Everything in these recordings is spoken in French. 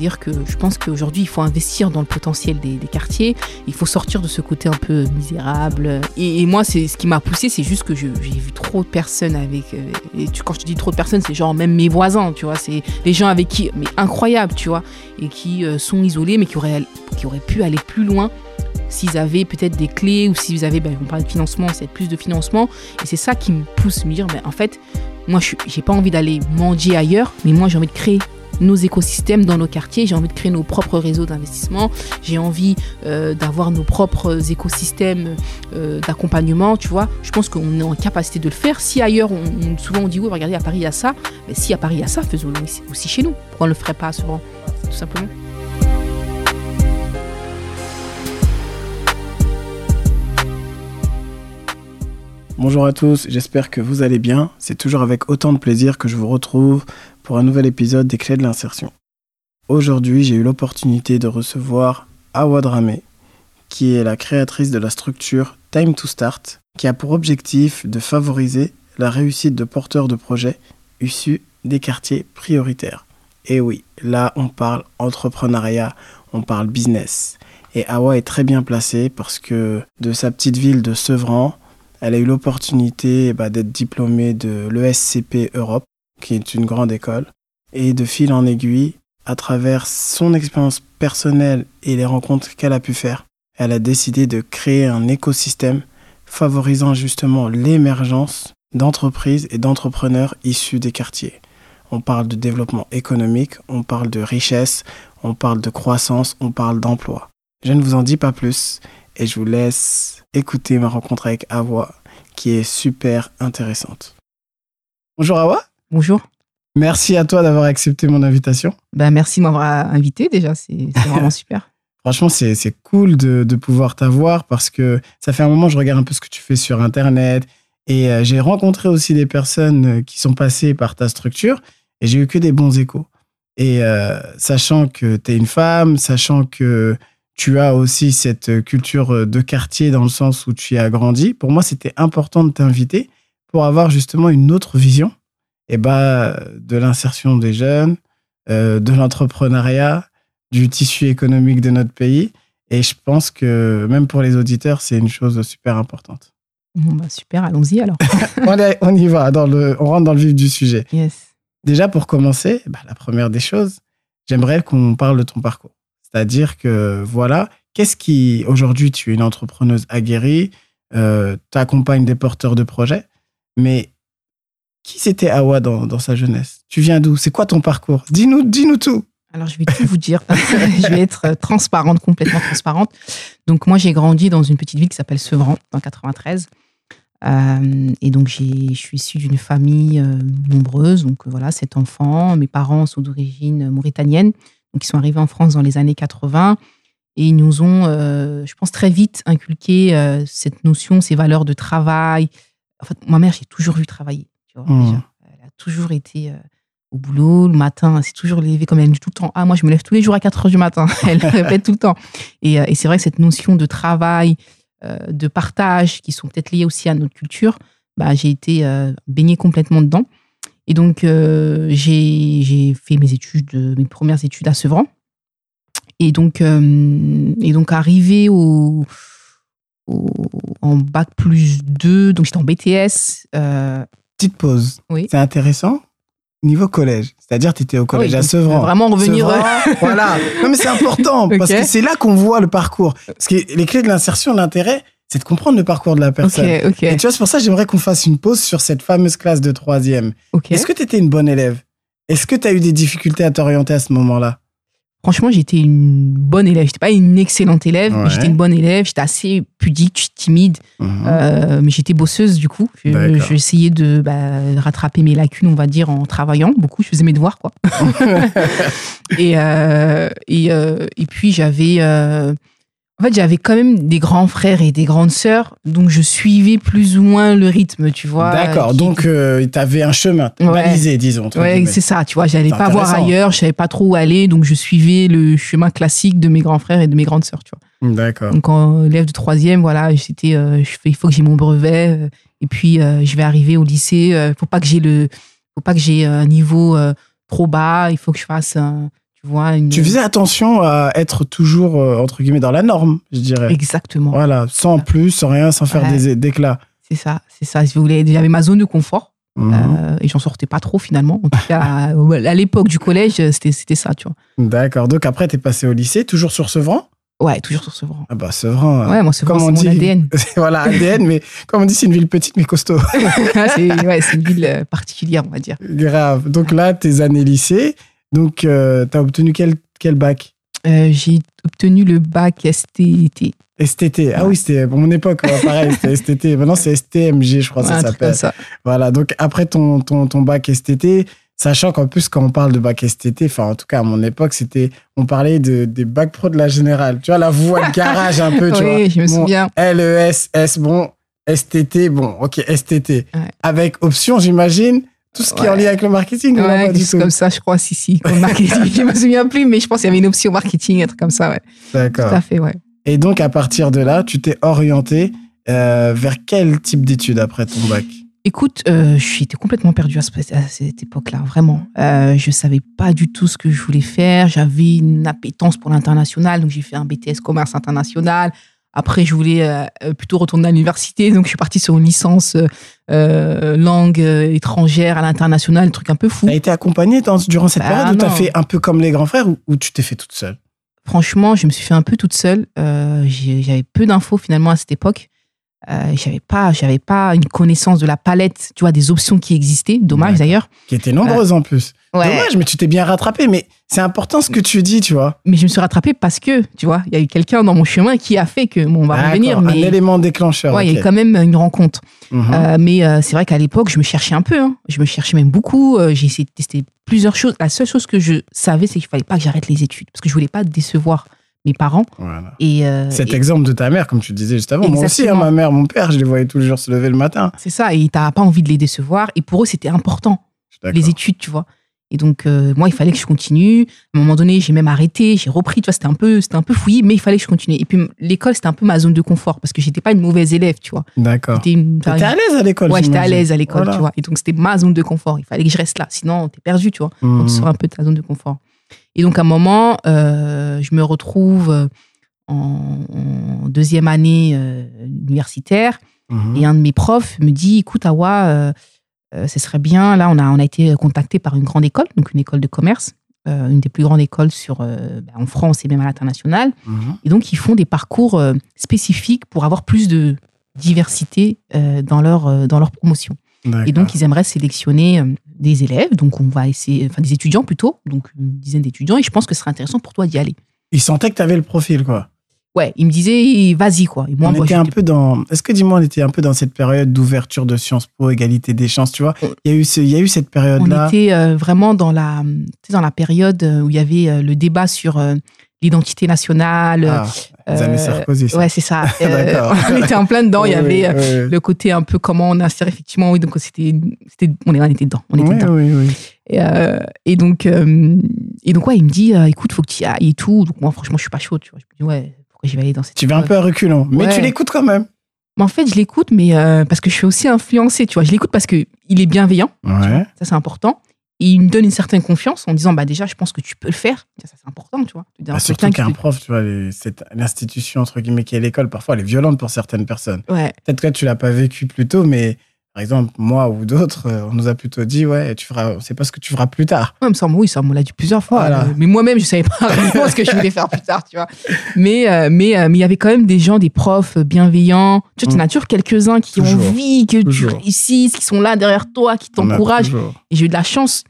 C'est-à-dire que je pense qu'aujourd'hui, il faut investir dans le potentiel des, quartiers. Il faut sortir de ce côté un peu misérable. Et, moi, c'est ce qui m'a poussé, c'est juste que j'ai vu trop de personnes avec. Euh, quand je te dis trop de personnes, c'est genre même mes voisins, tu vois. C'est les gens avec qui, mais incroyable, tu vois, et qui euh, sont isolés, mais qui auraient, qui auraient pu aller plus loin s'ils avaient peut-être des clés ou s'ils avaient, ben, on parle de financement, c'est plus de financement. Et c'est ça qui me pousse à me dire, ben, en fait, moi, je n'ai pas envie d'aller mendier ailleurs, mais moi, j'ai envie de créer nos écosystèmes dans nos quartiers, j'ai envie de créer nos propres réseaux d'investissement, j'ai envie euh, d'avoir nos propres écosystèmes euh, d'accompagnement, tu vois. Je pense qu'on est en capacité de le faire. Si ailleurs, on, souvent on dit, oui, regardez, à Paris, il y a ça, mais si à Paris, il y a ça, faisons-le aussi chez nous. Pourquoi on ne le ferait pas souvent, tout simplement? Bonjour à tous, j'espère que vous allez bien. C'est toujours avec autant de plaisir que je vous retrouve pour un nouvel épisode des clés de l'insertion. Aujourd'hui, j'ai eu l'opportunité de recevoir Awa Dramé, qui est la créatrice de la structure Time to Start, qui a pour objectif de favoriser la réussite de porteurs de projets issus des quartiers prioritaires. Et oui, là on parle entrepreneuriat, on parle business. Et Awa est très bien placée parce que de sa petite ville de Sevran, elle a eu l'opportunité bah, d'être diplômée de l'ESCP Europe, qui est une grande école, et de fil en aiguille, à travers son expérience personnelle et les rencontres qu'elle a pu faire, elle a décidé de créer un écosystème favorisant justement l'émergence d'entreprises et d'entrepreneurs issus des quartiers. On parle de développement économique, on parle de richesse, on parle de croissance, on parle d'emploi. Je ne vous en dis pas plus et je vous laisse écouter ma rencontre avec Awa qui est super intéressante. Bonjour Awa. Bonjour. Merci à toi d'avoir accepté mon invitation. Ben, merci de m'avoir invité déjà, c'est vraiment super. Franchement, c'est cool de, de pouvoir t'avoir parce que ça fait un moment que je regarde un peu ce que tu fais sur Internet et euh, j'ai rencontré aussi des personnes euh, qui sont passées par ta structure et j'ai eu que des bons échos. Et euh, sachant que tu es une femme, sachant que tu as aussi cette culture de quartier dans le sens où tu y as grandi. Pour moi, c'était important de t'inviter pour avoir justement une autre vision eh ben, de l'insertion des jeunes, euh, de l'entrepreneuriat, du tissu économique de notre pays. Et je pense que même pour les auditeurs, c'est une chose super importante. Bah, super, allons-y alors. on, y va, dans le, on rentre dans le vif du sujet. Yes. Déjà, pour commencer, bah, la première des choses, j'aimerais qu'on parle de ton parcours. C'est-à-dire que, voilà, qu'est-ce qui, aujourd'hui, tu es une entrepreneuse aguerrie, euh, tu accompagnes des porteurs de projets, mais qui c'était Awa dans, dans, sa jeunesse? Tu viens d'où? C'est quoi ton parcours? Dis-nous dis -nous tout. Alors, je vais tout vous dire. je vais être transparente, complètement transparente. Donc, moi, j'ai grandi dans une petite ville qui s'appelle Sevran, dans 93. Euh, et donc, je suis issue d'une famille euh, nombreuse. Donc, voilà, sept enfants. Mes parents sont d'origine mauritanienne. Donc, ils sont arrivés en France dans les années 80 et ils nous ont, euh, je pense, très vite inculqué euh, cette notion, ces valeurs de travail. En fait, ma mère, j'ai toujours vu travailler. Tu vois, mmh. Elle a toujours été euh, au boulot le matin. C'est toujours levé comme elle dit tout le temps. Ah, moi, je me lève tous les jours à 4 heures du matin. elle répète tout le temps. Et, et c'est vrai que cette notion de travail, de partage, qui sont peut-être liées aussi à notre culture, bah, j'ai été baignée complètement dedans. Et donc, euh, j'ai fait mes études, mes premières études à Sevran. Et donc, euh, et donc arrivé au, en bac plus 2, donc j'étais en BTS. Euh, Petite pause. Oui. C'est intéressant. Niveau collège, c'est-à-dire tu étais au collège à Sevran. Vraiment revenir. voilà. Non mais c'est important parce que c'est là qu'on voit le parcours. Parce que les clés de l'insertion, l'intérêt, c'est de comprendre le parcours de la personne. Et tu vois, c'est pour ça que j'aimerais qu'on fasse une pause sur cette fameuse classe de troisième. Est-ce que tu étais une bonne élève? Est-ce que tu as eu des difficultés à t'orienter à ce moment-là? Franchement, j'étais une bonne élève. J'étais pas une excellente élève, mais j'étais une bonne élève. J'étais assez pudique, timide, mhm. euh, mais j'étais bosseuse du coup. J'essayais de bah, rattraper mes lacunes, on va dire, en travaillant beaucoup. Je faisais mes devoirs, quoi. et, euh, et, euh, et, puis j'avais en fait, j'avais quand même des grands frères et des grandes sœurs, donc je suivais plus ou moins le rythme, tu vois. D'accord, donc euh, tu avais un chemin balisé, disons. Ouais, c'est ça, tu vois, j'allais pas voir ailleurs, je savais pas trop où aller, donc je suivais le chemin classique de mes grands frères et de mes grandes sœurs, tu vois. D'accord. Donc en élève de troisième, voilà, c'était, euh, il faut que j'ai mon brevet, euh, et puis je vais arriver au lycée, faut pas que j'ai le, faut pas que j'ai un niveau trop bas, il faut que je fasse un Tu vois, une... Tu faisais attention à être toujours, euh, entre guillemets, dans la norme, je dirais. Exactement. Voilà, sans plus, sans rien, sans faire Ouais. des d'éclats. C'est ça, c'est ça. Vous voulez, j'avais ma zone de confort Mhm. euh, et j'en sortais pas trop finalement. En tout cas, à, à l'époque du collège, c'était ça, tu vois. D'accord. Donc après, t'es passé au lycée, toujours sur Sevran? Ouais, toujours sur vent. Ah bah Sevran. euh, Ouais, moi, c'est comme vraiment on c'est mon dit. ADN. voilà, ADN, mais comme on dit, c'est une ville petite mais costaud. c'est ouais, une ville particulière, on va dire. Grave. Donc là, tes années lycée, donc euh, t'as obtenu quel, quel bac? Euh, J'ai obtenu le bac STT. STT. Ah Ouais. oui, c'était pour mon époque, ouais, pareil, c'était STT. Maintenant, c'est STMG, je crois que Ouais, ça s'appelle. ça. Voilà, donc après ton, ton, ton bac STT, sachant qu'en plus, quand on parle de bac STT, enfin, en tout cas, à mon époque, c'était, on parlait de, des bacs pro de la générale. Tu vois, la voie de garage un peu, tu vois. Oui, je me Bon, souviens. LES, S, bon, STT, bon, ok, STT. Avec option, j'imagine, tout ce qui est en lien avec le marketing. Ouais, quelque du tout comme ça, je crois, si, si. Comme marketing, je me souviens plus, mais je pense qu'il y avait une option marketing, un truc comme ça, ouais. Tout D'accord. à fait, ouais. Et donc, à partir de là, tu t'es orienté euh, vers quel type d'études après ton bac? Écoute, euh, j'étais complètement perdue à, ce- à cette époque-là, vraiment. Euh, je savais pas du tout ce que je voulais faire. J'avais une appétence pour l'international, donc j'ai fait un BTS commerce international. Après, je voulais euh, euh, plutôt retourner à l'université, donc je suis partie sur une licence euh, langue étrangère à l'international, un truc un peu fou. T'as été accompagnée dans- durant cette Bah, période ou t'as fait un peu comme les grands frères ou, ou tu t'es fait toute seule? Franchement, je me suis fait un peu toute seule. Euh, j'avais peu d'infos finalement à cette époque. Euh, j'avais pas, j'avais pas une connaissance de la palette, tu vois, des options qui existaient. Dommage d'ailleurs. Qui étaient nombreuses en plus. Ouais. Dommage, mais tu t'es bien rattrapé. Mais c'est important ce que tu dis, tu vois. Mais je me suis rattrapée parce que, tu vois, il y a eu quelqu'un dans mon chemin qui a fait que, bon, on va revenir, Un mais élément déclencheur. ouais, il y a eu quand même une rencontre. Mhm. Euh, mais euh, c'est vrai qu'à l'époque, je me cherchais un peu. hein. Je me cherchais même beaucoup. Euh, J'ai essayé de tester plusieurs choses. La seule chose que je savais, c'est qu'il fallait pas que j'arrête les études parce que je voulais pas décevoir mes parents. Voilà. Et, euh, Cet et exemple de ta mère, comme tu disais juste avant. Moi aussi, hein, ma mère, mon père, je les voyais tous les jours se lever le matin. c'est ça. Et t'as pas envie de les décevoir. Et pour eux, c'était important. Les études, tu vois. Et donc, euh, moi, il fallait que je continue. À un moment donné, j'ai même arrêté, j'ai repris, tu vois, c'était un peu, un peu fouillis, mais il fallait que je continue. Et puis, l'école, c'était un peu ma zone de confort parce que j'étais pas une mauvaise élève, tu vois. D'accord. J'étais une- à l'aise à l'école ouais, j'étais à l'aise à l'école, Voilà. tu vois. Et donc, c'était ma zone de confort. Il fallait que je reste là. Sinon, t'es perdu, tu vois. Quand Mhm. tu sors un peu de ta zone de confort. Et donc, à un moment, euh, je me retrouve euh, en, en deuxième année euh, universitaire. Mhm. Et un de mes profs me dit, écoute, Awa, euh, ce serait bien, là, on a, on a été contacté par une grande école, donc une école de commerce, une des plus grandes écoles sur, ben, en France et même à l'international. Mhm. Et donc, ils font des parcours spécifiques pour avoir plus de diversité dans, leur, dans leur promotion. Et donc, ils aimeraient sélectionner des élèves, donc on va essayer, enfin des étudiants plutôt, donc une dizaine d'étudiants, et je pense que ce serait intéressant pour toi d'y aller. Ils sentaient que t'avais le profil, quoi. Ouais, ils me disaient, vas-y, quoi. Et moi, on moi, était un peu dans. Est-ce que dis-moi, on était un peu dans cette période d'ouverture de Sciences Po, égalité des chances, tu vois? Il y a eu, ce- il y a eu cette On période-là. était euh, vraiment dans la, dans la période euh, où il y avait euh, le débat sur euh, l'identité nationale. Ah, les euh, années Sarkozy. ça. ouais, c'est ça. On était en plein dedans. il y avait oui, le côté un peu comment on insère effectivement. Oui, donc c'était, c'était, on, on était dedans. On était oui. dedans. Oui, oui, oui. Et, euh, et donc, euh, et donc ouais, il me dit, euh, écoute, faut que tu y ailles et tout. Donc moi, franchement, je suis pas chaud. Tu vois. Je me dis ouais, pourquoi je vais aller dans cette. Tu vas un peu à reculons, mais Ouais. tu l'écoutes quand même. Mais en fait, je l'écoute, mais euh, parce que je suis aussi influencée. Tu vois, je l'écoute parce que il est bienveillant. Ouais. Ça, c'est important. Et il me donne une certaine confiance en disant, bah déjà, je pense que tu peux le faire. Ça, c'est important, tu vois. Bah, surtout qu'un prof, tu vois, l'institution, entre guillemets, qui est l'école, parfois, elle est violente pour certaines personnes. Ouais, Peut-être que tu l'as pas vécu plus tôt, mais par exemple, moi ou d'autres, euh, on nous a plutôt dit, ouais, tu feras, on sait pas ce que tu feras plus tard. Ouais, mais ça, oui, ça, on me l'a dit plusieurs fois. Voilà. Euh, mais moi-même, je savais pas réellement ce que je voulais faire plus tard, tu vois. Mais, euh, mais, euh, mais il y avait quand même des gens, des profs bienveillants. Tu vois, tu en as toujours quelques-uns qui ont envie que Toujours. tu réussisses, qui sont là derrière toi, qui t'encouragent. Et j'ai eu de la chance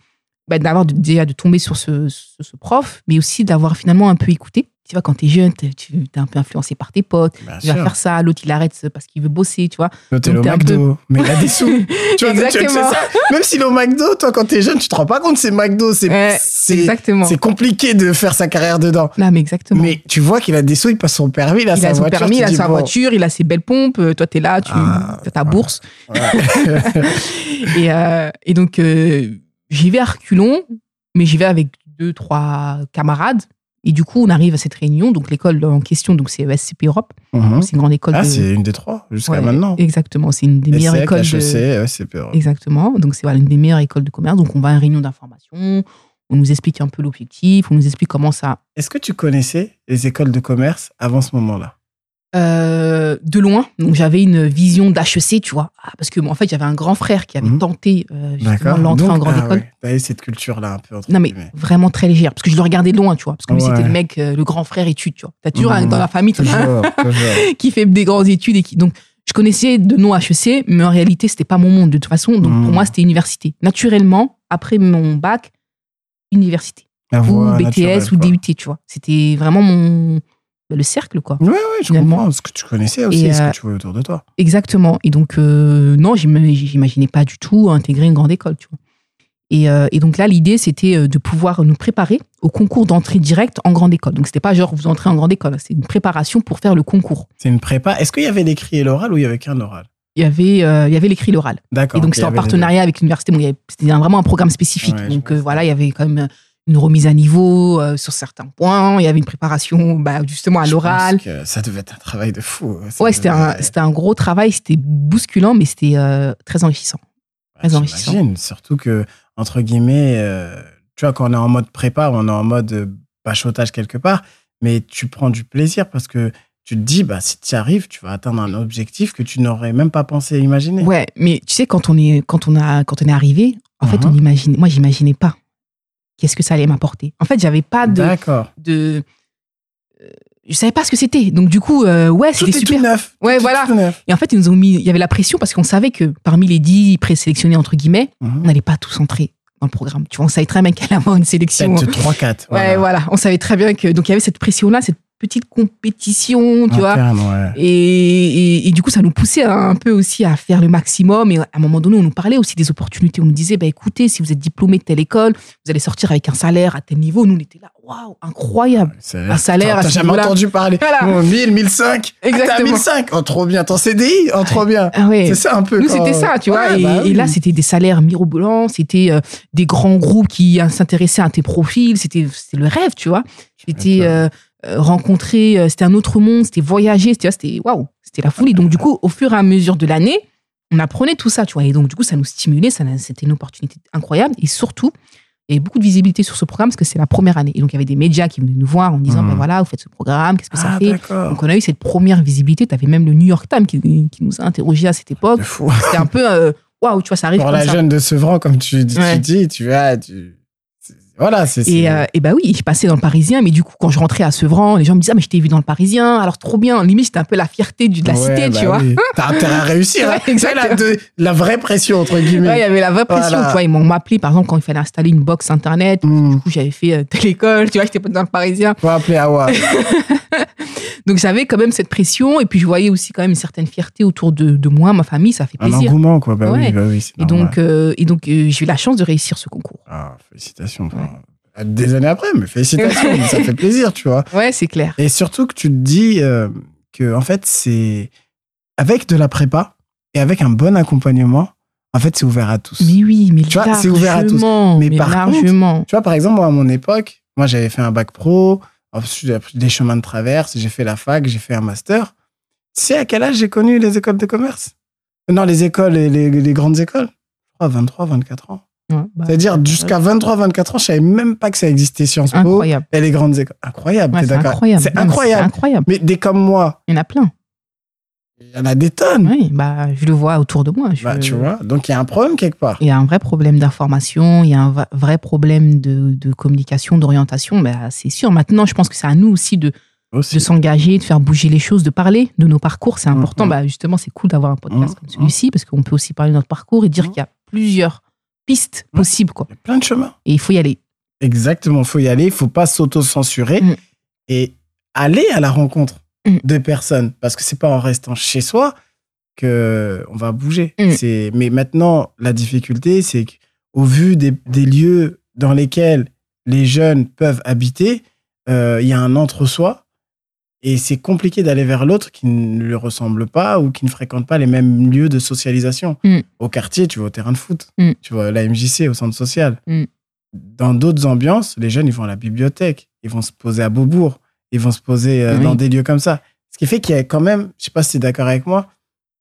bah, d'avoir déjà de tomber sur ce, ce, ce prof, mais aussi d'avoir finalement un peu écouté. Tu vois, quand t'es jeune, t'es- tu es un peu influencé par tes potes. Bien Il va sûr. faire ça, l'autre il arrête parce qu'il veut bosser, tu vois. L'autre, est au McDo, mais il a des sous. Tu vois, tu- tu- Exactement. c'est ça. Même s'il est au McDo, toi, quand t'es jeune, tu te rends pas compte, c'est McDo. C'est Ouais, Exactement. compliqué de faire sa carrière dedans. Non, mais exactement. Mais tu vois qu'il a des sous, il passe son permis, il a il sa a son voiture. permis, tu il a sa bon, voiture, il a ses belles pompes. euh, Toi, t'es là, tu Ah, as ta bourse. ouais. Et, euh, et donc, euh, j'y vais à reculons, mais j'y vais avec deux, trois camarades. Et du coup, on arrive à cette réunion. Donc, l'école en question, donc c'est ESCP Europe. Mhm. C'est une grande école. Ah, de- c'est une des trois, jusqu'à Ouais, maintenant. Exactement. C'est une des meilleures écoles. de- HEC, ouais, c'est peur. Exactement. Donc, c'est voilà, une des meilleures écoles de commerce. Donc, on va à une réunion d'information. on nous explique un peu l'objectif, on nous explique comment ça. Est-ce que tu connaissais les écoles de commerce avant ce moment-là? Euh, de loin, donc j'avais une vision d'HEC, tu vois, Ah, parce que moi, en fait, j'avais un grand frère qui avait Mhm. tenté euh, l'entrée en grande ah école. ouais, T'avais cette culture-là un peu entre Non mais guillemets. vraiment très légère, parce que je le regardais de loin, tu vois, parce que Ouais. c'était le mec, euh, le grand frère études, tu vois. T'as toujours un- Mhm. dans la famille, Toujours, qui fait des grandes études et qui donc je connaissais de nom HEC, mais en réalité c'était pas mon monde de toute façon, donc Mhm. pour moi c'était université. Naturellement, après mon bac, université La ou BTS ou. DUT, tu vois. C'était vraiment mon le cercle quoi. Ouais, ouais, je Finalement. comprends. Ce que tu connaissais aussi, Et, ce euh, que tu voyais autour de toi. Exactement. Et donc, euh, non, j'im- j'imaginais pas du tout intégrer une grande école, tu vois. Et, euh, et donc là, l'idée, c'était euh, de pouvoir nous préparer au concours d'entrée directe en grande école. Donc, c'était pas genre vous entrez en grande école, c'est une préparation pour faire le concours. C'est une prépa. Est-ce qu'il y avait l'écrit et l'oral ou il y avait qu'un oral? Il y avait, euh, il y avait l'écrit l'oral. D'accord. Et donc, c'était en partenariat avec l'université. Bon, c'était vraiment un programme spécifique. Ouais, donc, euh, voilà, il y avait quand même une remise à niveau euh, sur certains points. Il y avait une préparation, bah, justement, à l'oral. ça devait être un travail de fou. Ça Ouais, c'était un, c'était un gros travail. C'était bousculant, mais c'était euh, très enrichissant. très enrichissant. J'imagine. Surtout que, entre guillemets, euh, tu vois, quand on est en mode prépa, on est en mode bachotage quelque part, mais tu prends du plaisir parce que tu te dis, bah, si tu y arrives, tu vas atteindre un objectif que tu n'aurais même pas pensé imaginer. Ouais, mais tu sais, quand on est, quand on a, quand on est arrivé, en fait, on imagine, moi, j'imaginais pas qu'est-ce que ça allait m'apporter. En fait, j'avais pas de, D'accord. de, euh, je savais pas ce que c'était. Donc, du coup, euh, ouais, c'était super. tout neuf. Ouais, Tout voilà. tout neuf. Et en fait, ils nous ont mis, il y avait la pression parce qu'on savait que parmi les dix présélectionnés, entre guillemets, Mhm. on n'allait pas tous entrer dans le programme. Tu vois, on savait très bien qu'il allait avoir une sélection. Peut-être 3-4. Ouais, voilà. On savait très bien que, donc, il y avait cette pression-là, cette petite compétition, tu vois. Ouais. Et, et- et du coup, ça nous poussait un peu aussi à faire le maximum. Et à un moment donné, on nous parlait aussi des opportunités. On nous disait, bah, écoutez, si vous êtes diplômé de telle école, vous allez sortir avec un salaire à tel niveau. Nous, on était là, waouh, incroyable. Un salaire à T'as jamais entendu parler. Voilà. Oh, 1000, 1005. Ah, Exactement. 1005. Oh, trop bien. Ton CDI. Oh, trop bien. Ah ouais. C'est ça un peu. Nous, c'était ça, tu vois. Ouais, Et, bah et là, c'était des salaires mirobolants, c'était euh, des grands groupes qui s'intéressaient à tes profils. C'était c'était le rêve, tu vois. C'était rencontrer, euh, c'était un autre monde, c'était voyager, c'était waouh, c'était la folie. Donc, du coup, au fur et à mesure de l'année, on apprenait tout ça, tu vois. Et donc, du coup, ça nous stimulait, ça, c'était une opportunité incroyable. Et surtout, il y avait beaucoup de visibilité sur ce programme parce que c'est la première année. Et donc, il y avait des médias qui venaient nous voir en disant, ben voilà, vous faites ce programme, qu'est-ce que ça Ah, fait. Donc, on a eu cette première visibilité. Tu avais même le New York Times qui, qui nous a interrogés à cette époque. C'était un peu, euh, waouh, tu vois, ça arrive Pour comme la ça. jeune de Sevran, comme tu, tu Ouais. dis, tu vois, tu... voilà, c'est. Et, euh, et bah oui, je passais dans le Parisien, mais du coup, quand je rentrais à Sevran, les gens me disaient, ah, mais je t'ai vu dans le Parisien, alors trop bien. Limite, c'était un peu la fierté de la Ouais, cité, bah tu vois. oui. T'as intérêt à réussir. Ouais, hein. C'est la, exactement. de- la vraie pression, entre guillemets. Ouais, il y avait la vraie pression, Voilà. tu vois. Ils m'ont appelé, par exemple, quand il fallait installer une box internet. Hmm. Du coup, j'avais fait euh, telle école, tu vois, j'étais pas dans le Parisien. Faut appeler Awa. Donc, j'avais quand même cette pression, et puis je voyais aussi quand même une certaine fierté autour de, de moi, ma famille, ça fait Un plaisir. engouement, quoi. Bah Ouais. oui, bah oui. Et donc, euh, et donc euh, j'ai eu la chance de réussir ce concours. Ah, félicitations. enfin, Des années après, mais félicitations. ça fait plaisir, tu vois. Ouais, c'est clair. Et surtout que tu te dis euh, que, en fait, c'est. Avec de la prépa et avec un bon accompagnement, en fait, c'est ouvert à tous. Mais oui, mais Tu vois, c'est ouvert à tous. Mais mais par contre, largement. Tu vois, par exemple, moi, à mon époque, moi, j'avais fait un bac pro, j'ai appris des chemins de traverse, j'ai fait la fac, j'ai fait un master. Tu sais à quel âge j'ai connu les écoles de commerce? Non, les écoles, les, les, les grandes écoles. Je crois 23, 24 ans. Ouais, bah, C'est-à-dire, jusqu'à 23, 24 ans, je savais même pas que ça existait Sciences Po incroyable. et les grandes écoles. Incroyable, Ouais, t'es c'est d'accord? C'est incroyable. Mais des comme moi, Il y en a plein. Il y en a des tonnes. Oui, bah, je le vois autour de moi. Je- Bah, tu vois, donc il y a un problème quelque part. Il y a un vrai problème d'information, il y a un vrai problème de, de communication, d'orientation. Bah, c'est sûr. Maintenant, je pense que c'est à nous aussi de, Aussi. de s'engager, de faire bouger les choses, de parler de nos parcours. C'est important. Mhm. Bah, justement, c'est cool d'avoir un podcast comme celui-ci parce qu'on peut aussi parler de notre parcours et dire Mhm. qu'il y a plusieurs pistes possibles. Quoi. Il y a plein de chemins. Et il faut y aller. Exactement, faut y aller, il faut pas s'auto-censurer Mm. et aller à la rencontre Mm. de personnes parce que c'est pas en restant chez soi que on va bouger. Mm. C'est mais maintenant la difficulté c'est qu'au vu des, des lieux dans lesquels les jeunes peuvent habiter, euh, il y a un entre-soi et c'est compliqué d'aller vers l'autre qui ne lui ressemble pas ou qui ne fréquente pas les mêmes lieux de socialisation. Mm. Au quartier, tu vas au terrain de foot, tu vas à la MJC, au centre social dans d'autres ambiances, les jeunes, ils vont à la bibliothèque, ils vont se poser à Beaubourg, ils vont se poser euh, Oui. dans des lieux comme ça. Ce qui fait qu'il y a quand même, je sais pas si tu es d'accord avec moi,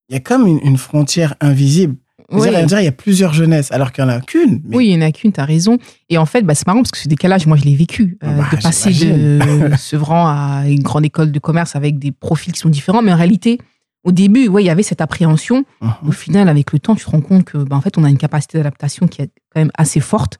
il y a comme une, une frontière invisible Ouais. Dire, dire, il y a plusieurs jeunesses, alors qu'il n'y en a qu'une. Oui, il n'y en a qu'une, tu as raison. Et en fait, bah, c'est marrant parce que ce décalage, moi, je l'ai vécu. Euh, bah, de passer de Sevran à une grande école de commerce avec des profils qui sont différents. Mais en réalité, au début, ouais, il y avait cette appréhension. Uh-huh. Au final, avec le temps, tu te rends compte que, bah, en fait, on a une capacité d'adaptation qui est quand même assez forte.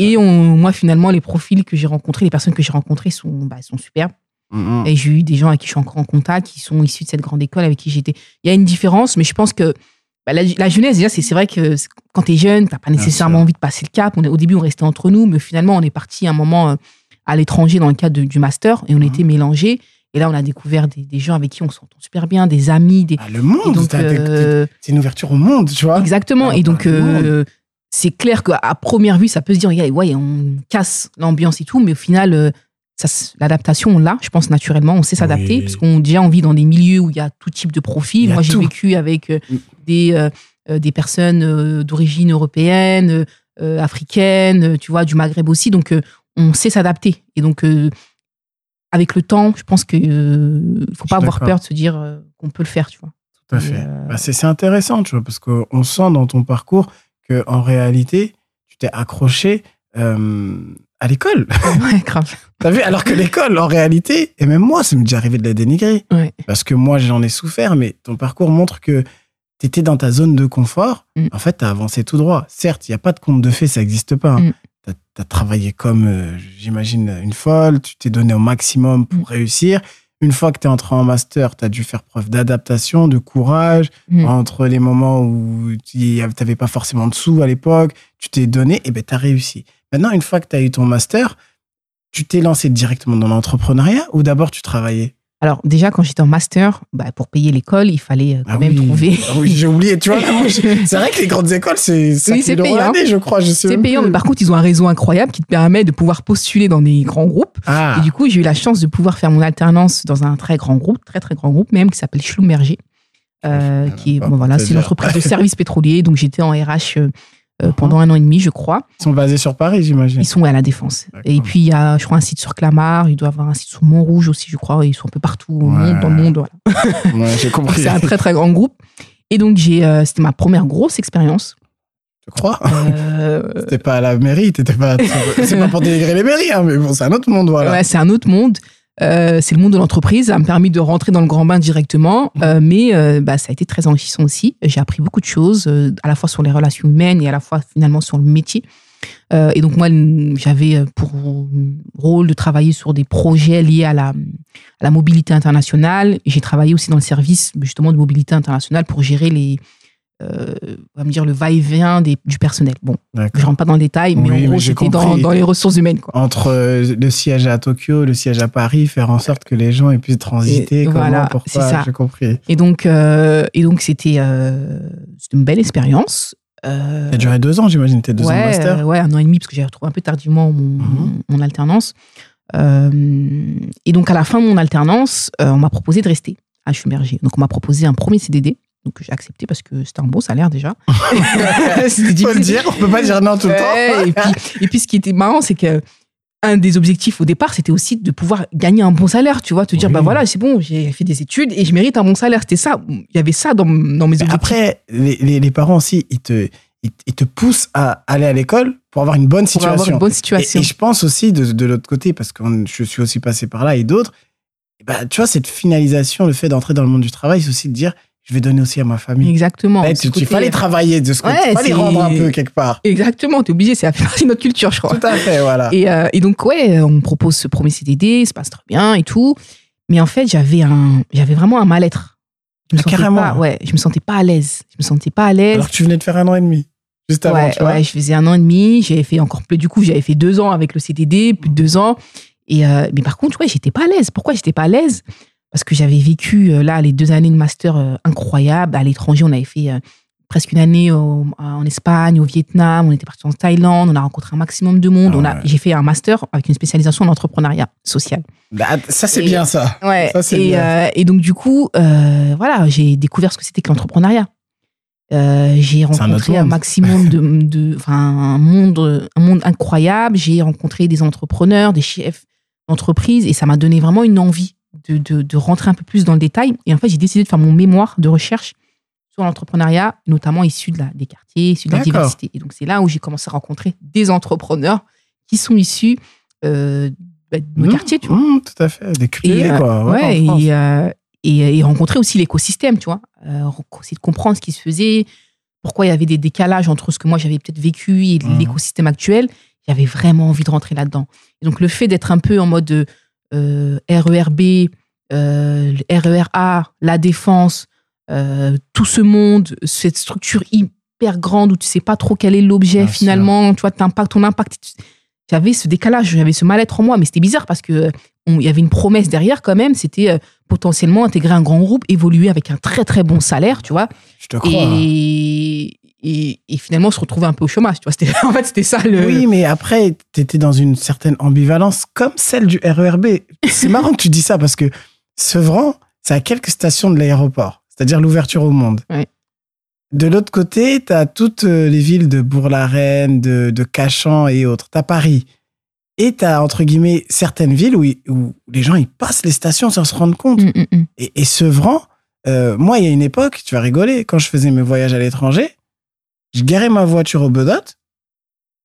Et on, moi, finalement, les profils que j'ai rencontrés, les personnes que j'ai rencontrées sont, bah, sont superbes. Mm-hmm. Et j'ai eu des gens avec qui je suis encore en contact, qui sont issus de cette grande école avec qui j'étais. Il y a une différence, mais je pense que bah, la, jeunesse, déjà, c'est vrai que quand tu es jeune, tu n'as pas nécessairement envie de passer le cap. On au début, on restait entre nous, mais finalement, on est parti un moment euh, à l'étranger dans le cadre du master et on mm-hmm. était mélangés. Et là, on a découvert des, gens avec qui on s'entend super bien, des amis. Des... Ah, le monde, euh, c'est une ouverture au monde, tu vois. Exactement. et donc, euh, c'est clair qu'à première vue, ça peut se dire, ouais, on casse l'ambiance et tout, mais au final, l'adaptation, on l'a, je pense, naturellement. On sait s'adapter parce qu'on déjà on vit dans des milieux où il y a tout type de profils. Moi, j'ai vécu avec euh, mm. des, euh, euh, des personnes d'origine européenne, africaine, tu vois, du Maghreb aussi. Donc, on sait s'adapter. Et donc, avec le temps, je pense qu'il ne faut pas avoir peur de se dire qu'on peut le faire, tu vois. Tout à fait. Bah, c'est intéressant, tu vois, parce qu'on sent dans ton parcours qu'en réalité, tu t'es accroché à l'école. Ouais, grave. T'as vu? Alors que l'école, en réalité, et même moi, ça m'est déjà arrivé de la dénigrer. Parce que moi, j'en ai souffert, mais ton parcours montre que tu étais dans ta zone de confort. Mm. En fait, tu as avancé tout droit. Certes, il n'y a pas de compte de fait, ça n'existe pas. Hein. Mm. Tu as, travaillé comme, euh, j'imagine, une folle. Tu t'es donné au maximum pour mm. réussir. Une fois que tu es entré en master, tu as dû faire preuve d'adaptation, de courage. Entre les moments où tu n'avais pas forcément de sous à l'époque, tu t'es donné, et ben tu as réussi. Maintenant, une fois que tu as eu ton master, tu t'es lancé directement dans l'entrepreneuriat ou d'abord tu travaillais? Alors déjà quand j'étais en master, bah, pour payer l'école, il fallait euh, quand ah même trouver. Ah oui, j'ai oublié. Tu vois, c'est vrai que les grandes écoles, c'est oui, c'est payant. je crois. C'est payant, mais par contre, ils ont un réseau incroyable qui te permet de pouvoir postuler dans des grands groupes. Ah. Et du coup, j'ai eu la chance de pouvoir faire mon alternance dans un très grand groupe, très très grand groupe même, qui s'appelle Schlumberger, euh, qui est bon, voilà, c'est une entreprise de services pétroliers. Donc j'étais en RH euh, pendant un an et demi, je crois. Ils sont basés sur Paris, j'imagine. Ils sont à la Défense. Et puis, il y a, je crois, un site sur Clamart. Il doit avoir un site sur Montrouge aussi, je crois. Ils sont un peu partout au monde, dans le monde. Voilà. j'ai compris. c'est un très, très grand groupe. Et donc, j'ai, euh, c'était ma première grosse expérience. Tu crois? Euh... C'était pas à la mairie, t'étais pas. c'est pas pour dénigrer les mairies, hein, mais bon, c'est un autre monde, voilà. Ouais, c'est un autre monde. Euh, c'est le monde de l'entreprise. Ça m'a permis de rentrer dans le grand bain directement, mmh. euh, mais euh, bah, ça a été très enrichissant aussi. J'ai appris beaucoup de choses, à la fois sur les relations humaines et à la fois finalement sur le métier. et donc moi, j'avais pour rôle de travailler sur des projets liés à la, à la mobilité internationale. J'ai travaillé aussi dans le service justement de mobilité internationale pour gérer les, euh, on va me dire le va-et-vient du personnel. Bon, je rentre pas dans le détail, mais en gros, j'étais dans, dans, les ressources humaines. Quoi. Entre euh, le siège à Tokyo, le siège à Paris, faire en sorte que les gens aient pu transiter. comment, voilà, pourquoi, ça. J'ai compris. Et donc, euh, et donc c'était euh, une belle expérience. Ça a duré deux ans, j'imagine, tes deux ouais, ans de master. Ouais, un an et demi, parce que j'ai retrouvé un peu tardivement mon, mhm. mon alternance. et donc, à la fin de mon alternance, on m'a proposé de rester à Schumerger. Donc, on m'a proposé un premier CDD donc j'ai accepté parce que c'était un bon salaire déjà. c'était Faut le dire, on peut pas dire non tout le temps. et, puis, et puis ce qui était marrant, c'est que un des objectifs au départ, c'était aussi de pouvoir gagner un bon salaire, tu vois, te dire, bah voilà, c'est bon, j'ai fait des études et je mérite un bon salaire. C'était ça, il y avait ça dans, dans mes objectifs. Après, les, les, parents aussi, ils te, ils, te poussent à aller à l'école pour avoir une bonne situation. Pour avoir une bonne situation. Et, je pense aussi de, de l'autre côté, parce que je suis aussi passé par là et d'autres, bah, tu vois, cette finalisation, le fait d'entrer dans le monde du travail, c'est aussi de dire, je vais donner aussi à ma famille. Exactement. Il fallait travailler de ce côté, il fallait rendre un peu quelque part. Exactement, t'es obligé, c'est partie de notre culture, je crois. Tout à fait, voilà. Et, euh, et, donc, ouais, on me propose ce premier CDD, ça se passe très bien et tout. Mais en fait, j'avais un, j'avais vraiment un mal-être. Je me ah, carrément. Pas, ouais, je me sentais pas à l'aise. Je me sentais pas à l'aise. Alors que tu venais de faire un an et demi. Juste avant, ouais, tu vois. ouais, je faisais un an et demi. J'avais fait encore plus. Du coup, j'avais fait deux ans avec le CDD, plus de deux ans. Et euh, mais par contre, ouais, j'étais pas à l'aise. Pourquoi j'étais pas à l'aise? Parce que j'avais vécu euh, là les deux années de master euh, incroyables. À l'étranger, on avait fait euh, presque une année en Espagne, au Vietnam, on était parti en Thaïlande, on a rencontré un maximum de monde. on a, j'ai fait un master avec une spécialisation en entrepreneuriat social. Bah, ça c'est bien ça. Ouais. et, et, donc du coup, voilà, j'ai découvert ce que c'était que l'entrepreneuriat. j'ai rencontré un, maximum de, de enfin un monde, un monde incroyable. J'ai rencontré des entrepreneurs, des chefs d'entreprise, et ça m'a donné vraiment une envie de, de, rentrer un peu plus dans le détail. Et en fait, j'ai décidé de faire mon mémoire de recherche sur l'entrepreneuriat, notamment issus de la, des quartiers, issus de la diversité. Et donc, c'est là où j'ai commencé à rencontrer des entrepreneurs qui sont issus euh, bah, de Mmh, quartiers, tu vois. mmh, tout à fait. Des Et, euh, quoi. Ouais, ouais, en France. et, euh, et, et rencontrer aussi l'écosystème, tu vois. Euh, essayer de comprendre ce qui se faisait, pourquoi il y avait des décalages entre ce que moi j'avais peut-être vécu et Mhm. l'écosystème actuel. J'avais vraiment envie de rentrer là-dedans. Et donc le fait d'être un peu en mode euh, RERB, euh, RERA, la défense, euh, tout ce monde, cette structure hyper grande où tu sais pas trop quel est l'objet finalement, tu vois, t'impact- ton impact. J'avais ce décalage, j'avais ce mal-être en moi, mais c'était bizarre parce que on- il y avait une promesse derrière quand même, c'était euh, potentiellement intégrer un grand groupe, évoluer avec un très très bon salaire, tu vois, Je te crois. hein. et, et, et finalement se retrouver un peu au chômage, tu vois. En fait, c'était ça le. Oui, mais après, tu étais dans une certaine ambivalence, comme celle du RERB. C'est marrant que tu dis ça parce que Sevran, c'est à quelques stations de l'aéroport, c'est-à-dire l'ouverture au monde. Ouais. De l'autre côté, tu as toutes euh, les villes de Bourg-la-Reine, de, de Cachan et autres. Tu as Paris. Et tu as, entre guillemets, certaines villes où les gens ils passent les stations sans se rendre compte. Mm, mm, mm. Et, et Sevran, euh, moi, il y a une époque, tu vas rigoler, quand je faisais mes voyages à l'étranger, je garais ma voiture au Bedot,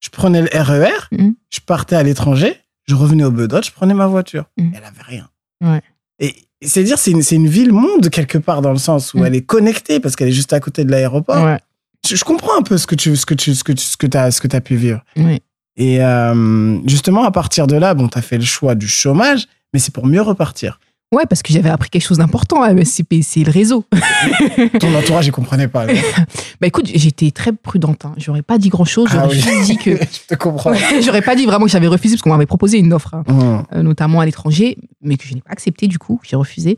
je prenais le RER, Mhm. je partais à l'étranger, je revenais au Bedot, je prenais ma voiture. Mhm. Elle avait rien. Ouais. Et c'est dire, c'est une, une ville-monde quelque part dans le sens où Mhm. elle est connectée parce qu'elle est juste à côté de l'aéroport. Ouais, Je, je comprends un peu ce que tu, ce que tu, ce que tu, ce que t'as, ce que pu vivre. ouais. Et euh, justement, à partir de là, bon, t'as fait le choix du chômage, mais c'est pour mieux repartir. Ouais, parce que j'avais appris quelque chose d'important à MSCP, c'est le réseau. Ton entourage, il comprenait pas. Bah écoute, j'étais très prudente. Hein. J'aurais pas dit grand chose. J'aurais Ah oui. juste dit que. je te comprends. J'aurais pas dit vraiment que j'avais refusé parce qu'on m'avait proposé une offre, hein, Mhm. euh, notamment à l'étranger, mais que je n'ai pas accepté du coup. J'ai refusé.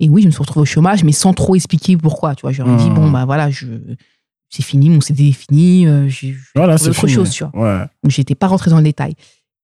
Et oui, je me suis retrouvée au chômage, mais sans trop expliquer pourquoi. Tu vois, j'aurais dit Mhm. bon bah voilà, je c'est fini, mon CD est fini. euh, j'ai- Voilà, autre fini. chose, tu vois. Ouais. Donc j'étais pas rentrée dans le détail.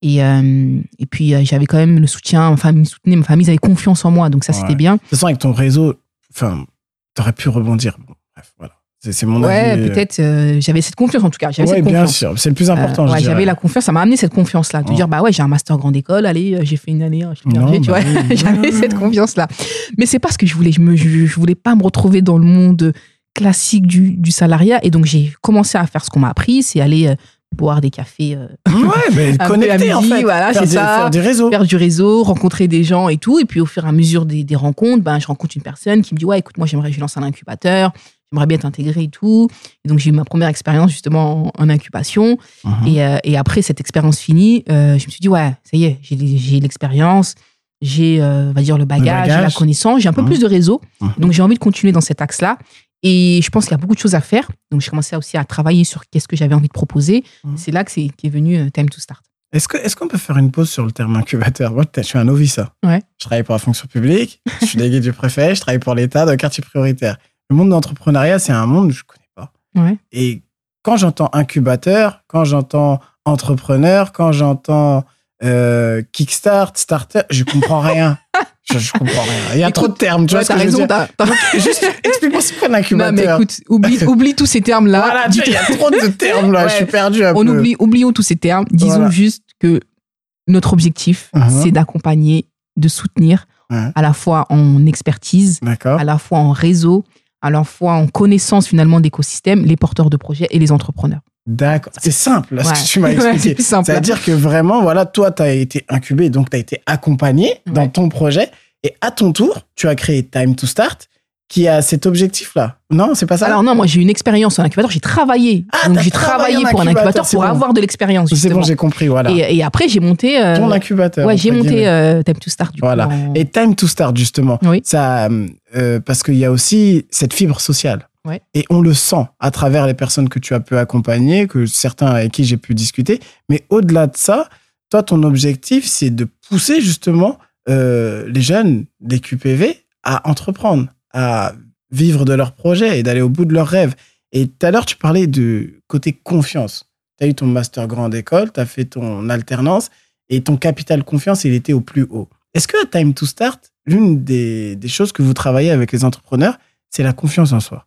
Et, euh, et puis euh, j'avais quand même le soutien, ma famille me soutenait, ma famille avait confiance en moi, donc ça Ouais. c'était bien. De toute façon, avec ton réseau, enfin, t'aurais pu rebondir. Bon, bref, voilà. C'est c'est mon Ouais, avis. peut-être euh, j'avais cette confiance en tout cas. J'avais Ouais, cette bien confiance. sûr. C'est le plus important, Euh, je ouais, j'avais la confiance, ça m'a amené cette confiance-là, de Ouais. dire bah ouais, j'ai un master grande école, allez, j'ai fait une année hein, chez Non, tu bah vois. oui. j'avais cette confiance-là. Mais c'est pas ce que je voulais. Je me, je, je voulais pas me retrouver dans le monde classique du, du salariat, et donc j'ai commencé à faire ce qu'on m'a appris, c'est aller euh, boire des cafés, euh, Ouais, mais connecté, en fait. voilà, faire ça. Faire du réseau. faire du réseau, rencontrer des gens et tout. Et puis au fur et à mesure des, des rencontres, ben, je rencontre une personne qui me dit Ouais, écoute, moi j'aimerais, je lance un incubateur, j'aimerais bien t'intégrer et tout. Et donc j'ai eu ma première expérience justement en, en incubation. Mhm. Et, euh, et après cette expérience finie, euh, je me suis dit Ouais, ça y est, j'ai, l'expérience, j'ai, euh, on va dire, le bagage, bagage. la connaissance, j'ai un peu Mhm. plus de réseau. Mhm. Donc j'ai envie de continuer dans cet axe-là. Et je pense qu'il y a beaucoup de choses à faire. Donc j'ai commencé aussi à travailler sur qu'est-ce que j'avais envie de proposer. Mhm. C'est là que c'est, qu'est venu euh, Time to Start. Est-ce qu'on peut faire une pause sur le terme incubateur? Moi, je suis un novice. hein. Ouais. Je travaille pour la fonction publique, je suis délégué du préfet, je travaille pour l'État dans le quartier prioritaire. Le monde de l'entrepreneuriat, c'est un monde que je connais pas. Ouais. Et quand j'entends incubateur, quand j'entends entrepreneur, quand j'entends euh, kickstart, starter, je comprends rien. je, je comprends rien. Il y a Écoute, trop de termes, tu vois ce que t'as je veux raison, Juste explique-moi c'est quoi Non, mais l'incubateur. écoute, oublie, oublie tous ces termes-là. Voilà, il y a trop de termes là, Ouais. je suis perdu un On peu. oublie, oublions tous ces termes. Disons Voilà. juste que notre objectif, Mhm. c'est d'accompagner, de soutenir, à la fois en expertise, à la fois en réseau, à la fois en connaissance finalement d'écosystèmes, les porteurs de projets et les entrepreneurs. D'accord. C'est simple, là, ce que tu m'as expliqué. C'est-à-dire que vraiment, voilà, toi, tu as été incubé, donc tu as été accompagné dans ton projet. Et à ton tour, tu as créé Time to Start, qui a cet objectif-là. Non, c'est pas ça? Alors non, moi j'ai eu une expérience en incubateur, j'ai travaillé. Ah, Donc j'ai travaillé pour un incubateur, pour bon. avoir de l'expérience. C'est bon, j'ai compris, voilà. Et, et après j'ai monté. euh, Ton incubateur. ouais, j'ai monté euh, Time to Start du Voilà. coup. en- Et Time to Start, justement, Oui. ça, euh, parce qu'il y a aussi cette fibre sociale. Et on le sent à travers les personnes que tu as pu accompagner, que certains avec qui j'ai pu discuter. Mais au-delà de ça, toi, ton objectif, c'est de pousser justement euh, les jeunes des QPV à entreprendre, à vivre de leurs projets et d'aller au bout de leurs rêves. Et tout à l'heure, tu parlais de côté confiance. Tu as eu ton master grande école, tu as fait ton alternance et ton capital confiance, il était au plus haut. Est-ce que à Time to Start, l'une des choses que vous travaillez avec les entrepreneurs, c'est la confiance en soi?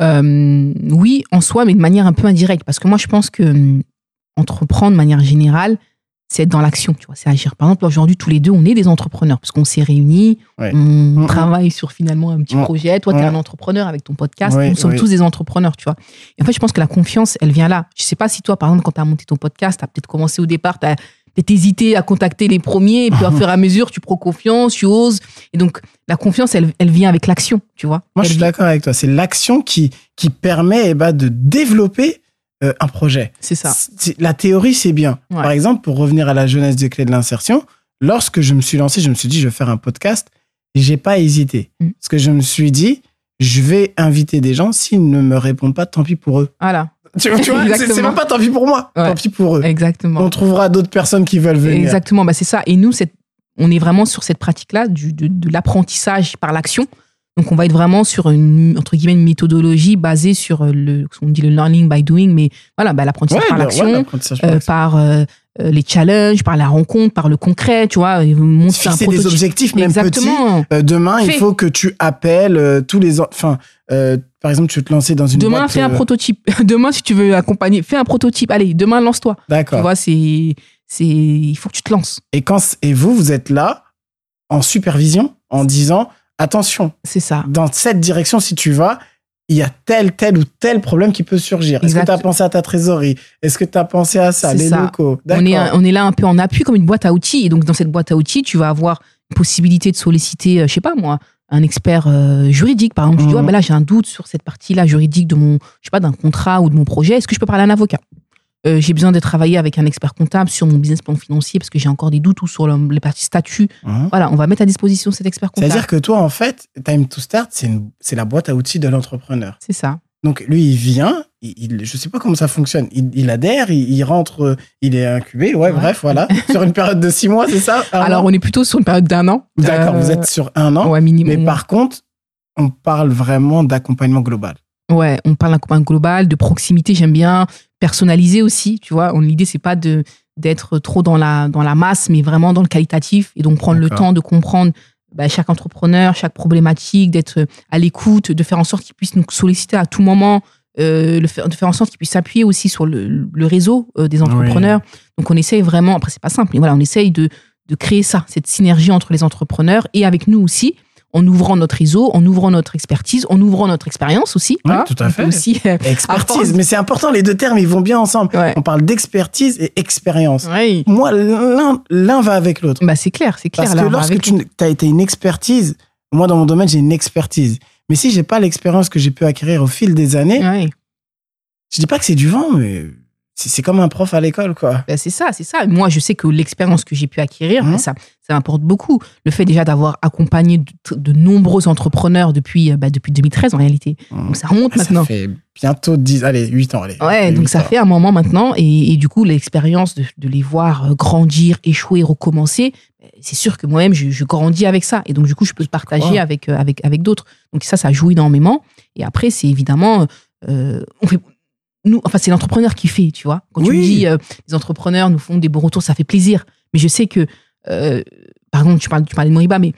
Euh, oui, en soi, mais de manière un peu indirecte. Parce que moi, je pense que hum, entreprendre de manière générale, c'est être dans l'action, tu vois, c'est agir. Par exemple, aujourd'hui, tous les deux, on est des entrepreneurs parce qu'on s'est réunis, Ouais. on travaille sur finalement un petit Ouais. projet. Toi, tu es Ouais. un entrepreneur avec ton podcast. Nous sommes tous des entrepreneurs, tu vois. Et en fait, je pense que la confiance, elle vient là. Je sais pas si toi, par exemple, quand tu as monté ton podcast, tu as peut-être commencé au départ, tu as hésité à contacter les premiers, et puis au fur et à mesure, tu prends confiance, tu oses. Et donc, la confiance, elle, elle vient avec l'action, tu vois. Moi, je suis d'accord avec toi. C'est l'action qui, qui permet eh ben, de développer euh, un projet. C'est ça. La théorie, c'est bien. Ouais. Par exemple, pour revenir à la jeunesse des clés de l'insertion, lorsque je me suis lancé, je me suis dit, je vais faire un podcast. J'ai pas hésité. Mm. Parce que je me suis dit, je vais inviter des gens. S'ils ne me répondent pas, tant pis pour eux. Voilà, Tu vois, tu vois, c'est- même pas tant pis pour moi. Ouais. Tant pis pour eux. exactement. On trouvera d'autres personnes qui veulent venir. Exactement, bah c'est ça. Et nous, on est vraiment sur cette pratique-là de, de l'apprentissage par l'action. Donc, on va être vraiment sur une, entre guillemets, une méthodologie basée sur le, on dit le learning by doing, mais voilà, bah, l'apprentissage Ouais, par l'action, ouais, par euh, l'action. par euh, les challenges, par la rencontre, par le concret, tu vois. et monter un des objectifs, même petits. Exactement. Euh, demain, il faut que tu appelles euh, tous les. en- Enfin, euh, par exemple, tu veux te lancer dans une Demain, boîte, fais un euh, prototype. Demain, si tu veux accompagner, fais un prototype. Allez, demain, lance-toi. Tu D'accord. vois, c'est, c'est, il faut que tu te lances. Et quand et vous, vous êtes là en supervision, en disant attention, C'est ça. dans cette direction, si tu vas, il y a tel, tel ou tel problème qui peut surgir. Est-ce que tu as pensé à ta trésorerie? Est-ce que tu as pensé à ça, les ça. locaux? On est, D'accord. on est là un peu en appui comme une boîte à outils. Et donc, dans cette boîte à outils, tu vas avoir une possibilité de solliciter, euh, je sais pas moi, un expert euh, juridique. Par exemple, tu dis, ouais, ben là, j'ai un doute sur cette partie-là juridique de mon, je sais pas, d'un contrat ou de mon projet. Est-ce que je peux parler à un avocat? Euh, J'ai besoin de travailler avec un expert comptable sur mon business plan financier parce que j'ai encore des doutes ou sur le- les parties statut. Hein Voilà, on va mettre à disposition cet expert comptable. C'est-à-dire que toi, en fait, Time to Start, c'est la boîte à outils de l'entrepreneur. C'est ça. Donc lui, il vient, il, il- je sais pas comment ça fonctionne. Il, il adhère, il, il rentre, euh, il est incubé. Ouais, Ouais. bref, voilà. Sur une période de six mois, c'est ça? Alors, an? on est plutôt sur une période d'un an. D'accord, Euh, vous êtes sur un an. ouais, minimum. mais par contre, on parle vraiment d'accompagnement global. Ouais, on parle d'un copain global, de proximité, j'aime bien personnaliser aussi, tu vois. L'idée c'est pas de d'être trop dans la dans la masse, mais vraiment dans le qualitatif et donc prendre le temps de comprendre bah, chaque entrepreneur, chaque problématique, d'être à l'écoute, de faire en sorte qu'il puisse nous solliciter à tout moment, euh, le faire, de faire en sorte qu'il puisse s'appuyer aussi sur le, le réseau euh, des entrepreneurs. Donc on essaye vraiment, après c'est pas simple, mais voilà, on essaye de de créer ça, cette synergie entre les entrepreneurs et avec nous aussi, en ouvrant notre réseau, en ouvrant notre expertise, en ouvrant notre expérience aussi. Ouais, hein. tout à On fait. aussi, euh, Expertise, Apprendre. mais c'est important, les deux termes, ils vont bien ensemble. ouais. On parle d'expertise et expérience. Ouais. Moi, l'un va avec l'autre. Bah, c'est clair, c'est clair. Parce que lorsque tu as été une expertise, moi, dans mon domaine, j'ai une expertise. Mais si j'ai pas l'expérience que j'ai pu acquérir au fil des années, Ouais. je dis pas que c'est du vent, mais c'est comme un prof à l'école, quoi. Bah, c'est ça, c'est ça. Moi, je sais que l'expérience que j'ai pu acquérir, Mhm. ça, ça m'apporte beaucoup. Le fait déjà d'avoir accompagné de, de nombreux entrepreneurs depuis, euh, bah, depuis 2013 en réalité. Donc ça remonte Ça maintenant. fait bientôt 10, allez, 8 ans, allez. Ouais, donc ça ans. fait un moment maintenant. Et, et du coup, l'expérience de, de les voir euh, grandir, échouer, recommencer, euh, c'est sûr que moi-même, je, je grandis avec ça. Et donc, du coup, je peux le partager avec, euh, avec, avec d'autres. Donc ça, ça joue énormément. Et après, c'est évidemment, euh, on fait, nous, enfin, c'est l'entrepreneur qui fait, tu vois. Quand tu Oui. me dis, euh, les entrepreneurs nous font des bons retours, ça fait plaisir. Mais je sais que, euh, par exemple, tu parles, tu parlais de Moriba, mais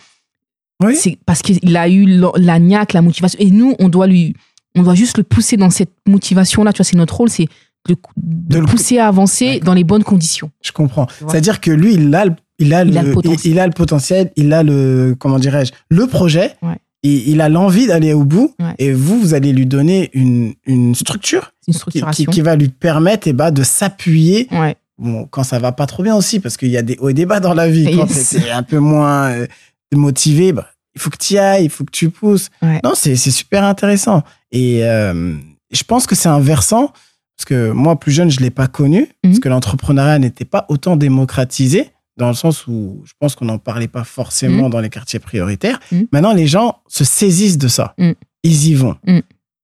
Oui. c'est parce qu'il a eu la, la niaque, la motivation. Et nous, on doit lui, on doit juste le pousser dans cette motivation-là. Tu vois, c'est notre rôle, c'est de, de De le- pousser à avancer dans les bonnes conditions. Je comprends. C'est-à-dire que lui, il a le, il a Il le, a le potentiel. il, il a le potentiel, il a le, comment dirais-je, le projet. Ouais. Il a l'envie d'aller au bout. Ouais. Et vous, vous allez lui donner une, une structure C'est une qui, structuration. qui- qui va lui permettre eh ben, de s'appuyer Ouais, bon, quand ça va pas trop bien aussi, parce qu'il y a des hauts et des bas dans la vie. Quand Yes. t'es un peu moins euh, motivé, bah, il faut que tu y ailles, il faut que tu pousses. Ouais. Non, c'est c'est super intéressant. Et euh, je pense que c'est un versant, parce que moi, plus jeune, je l'ai pas connu, parce Mhm. que l'entrepreneuriat n'était pas autant démocratisé, dans le sens où je pense qu'on n'en parlait pas forcément dans les quartiers prioritaires. Mhm. Maintenant, les gens se saisissent de ça. Mhm. Ils y vont.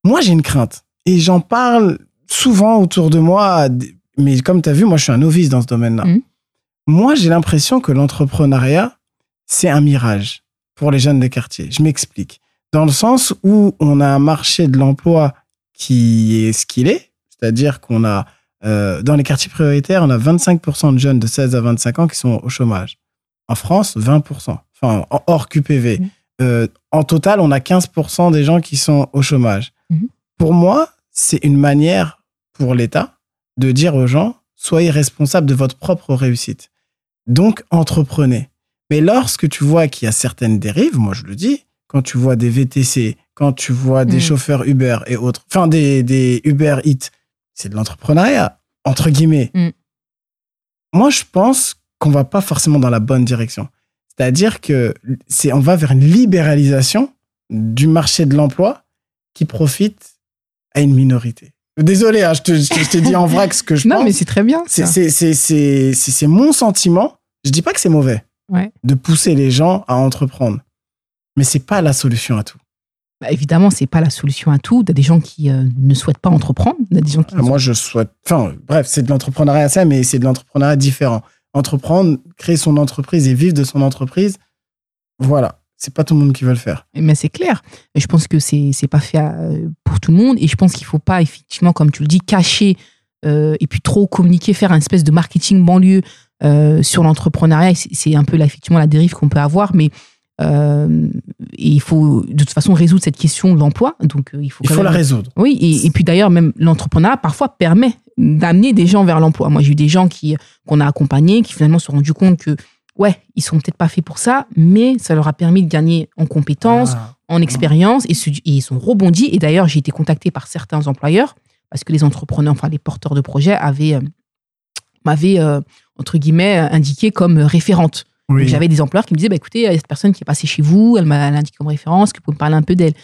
Moi, j'ai une crainte. Et j'en parle souvent autour de moi, mais comme tu as vu, moi, je suis un novice dans ce domaine-là. Moi, j'ai l'impression que l'entrepreneuriat, c'est un mirage pour les jeunes des quartiers. Je m'explique. Dans le sens où on a un marché de l'emploi qui est ce qu'il est, c'est-à-dire qu'on a, euh, dans les quartiers prioritaires, on a 25% de jeunes de 16 à 25 ans qui sont au chômage. En France, 20%. Enfin, en- hors QPV. Mhm. Euh, en total, on a 15% des gens qui sont au chômage. Mhm. Pour moi, c'est une manière pour l'État de dire aux gens, soyez responsables de votre propre réussite. Donc, entreprenez. Mais lorsque tu vois qu'il y a certaines dérives, moi je le dis, quand tu vois des VTC, quand tu vois des Mm. chauffeurs Uber et autres, enfin des, des Uber Eats, c'est de l'entrepreneuriat, entre guillemets. Mm. Moi, je pense qu'on va pas forcément dans la bonne direction. C'est-à-dire que c'est, on va vers une libéralisation du marché de l'emploi qui profite à une minorité. Désolé, hein, je, te, je te- je t'ai dit en vrac ce que je Non, pense. mais c'est très bien. C'est, mon sentiment. Je dis pas que c'est mauvais Ouais. de pousser les gens à entreprendre. Mais c'est pas la solution à tout. Bah, évidemment, c'est pas la solution à tout. Il y a des gens qui euh, ne souhaitent pas entreprendre. Il y a des gens qui. Ah, Moi, je souhaite. Enfin, bref, c'est de l'entrepreneuriat ça, mais c'est de l'entrepreneuriat différent. Entreprendre, créer son entreprise et vivre de son entreprise, voilà. C'est pas tout le monde qui veut le faire. Mais c'est clair. Je pense que c'est c'est pas fait euh, pour tout le monde. Et je pense qu'il faut pas, effectivement, comme tu le dis, cacher euh, et puis trop communiquer, faire un espèce de marketing banlieue euh, sur l'entrepreneuriat. C'est c'est un peu là, effectivement la dérive qu'on peut avoir. Mais euh, et il faut de toute façon résoudre cette question de l'emploi. Donc euh, il faut. Il quand faut la résoudre. Oui, et, et puis d'ailleurs, même l'entrepreneuriat parfois permet d'amener des gens vers l'emploi. Moi, j'ai eu des gens qui qu'on a accompagnés qui finalement se sont rendus compte que, ouais, ils sont peut-être pas faits pour ça, mais ça leur a permis de gagner en compétences, Ah. en expérience, et, ils sont rebondis. Et d'ailleurs, j'ai été contacté par certains employeurs parce que les entrepreneurs, enfin les porteurs de projets, avaient euh, m'avaient euh, entre guillemets indiqué comme référente. Oui. J'avais des employeurs qui me disaient, bah, écoutez, il y a cette personne qui est passée chez vous, elle m'a indiqué comme référence, que vous pouvez me parler un peu d'elle.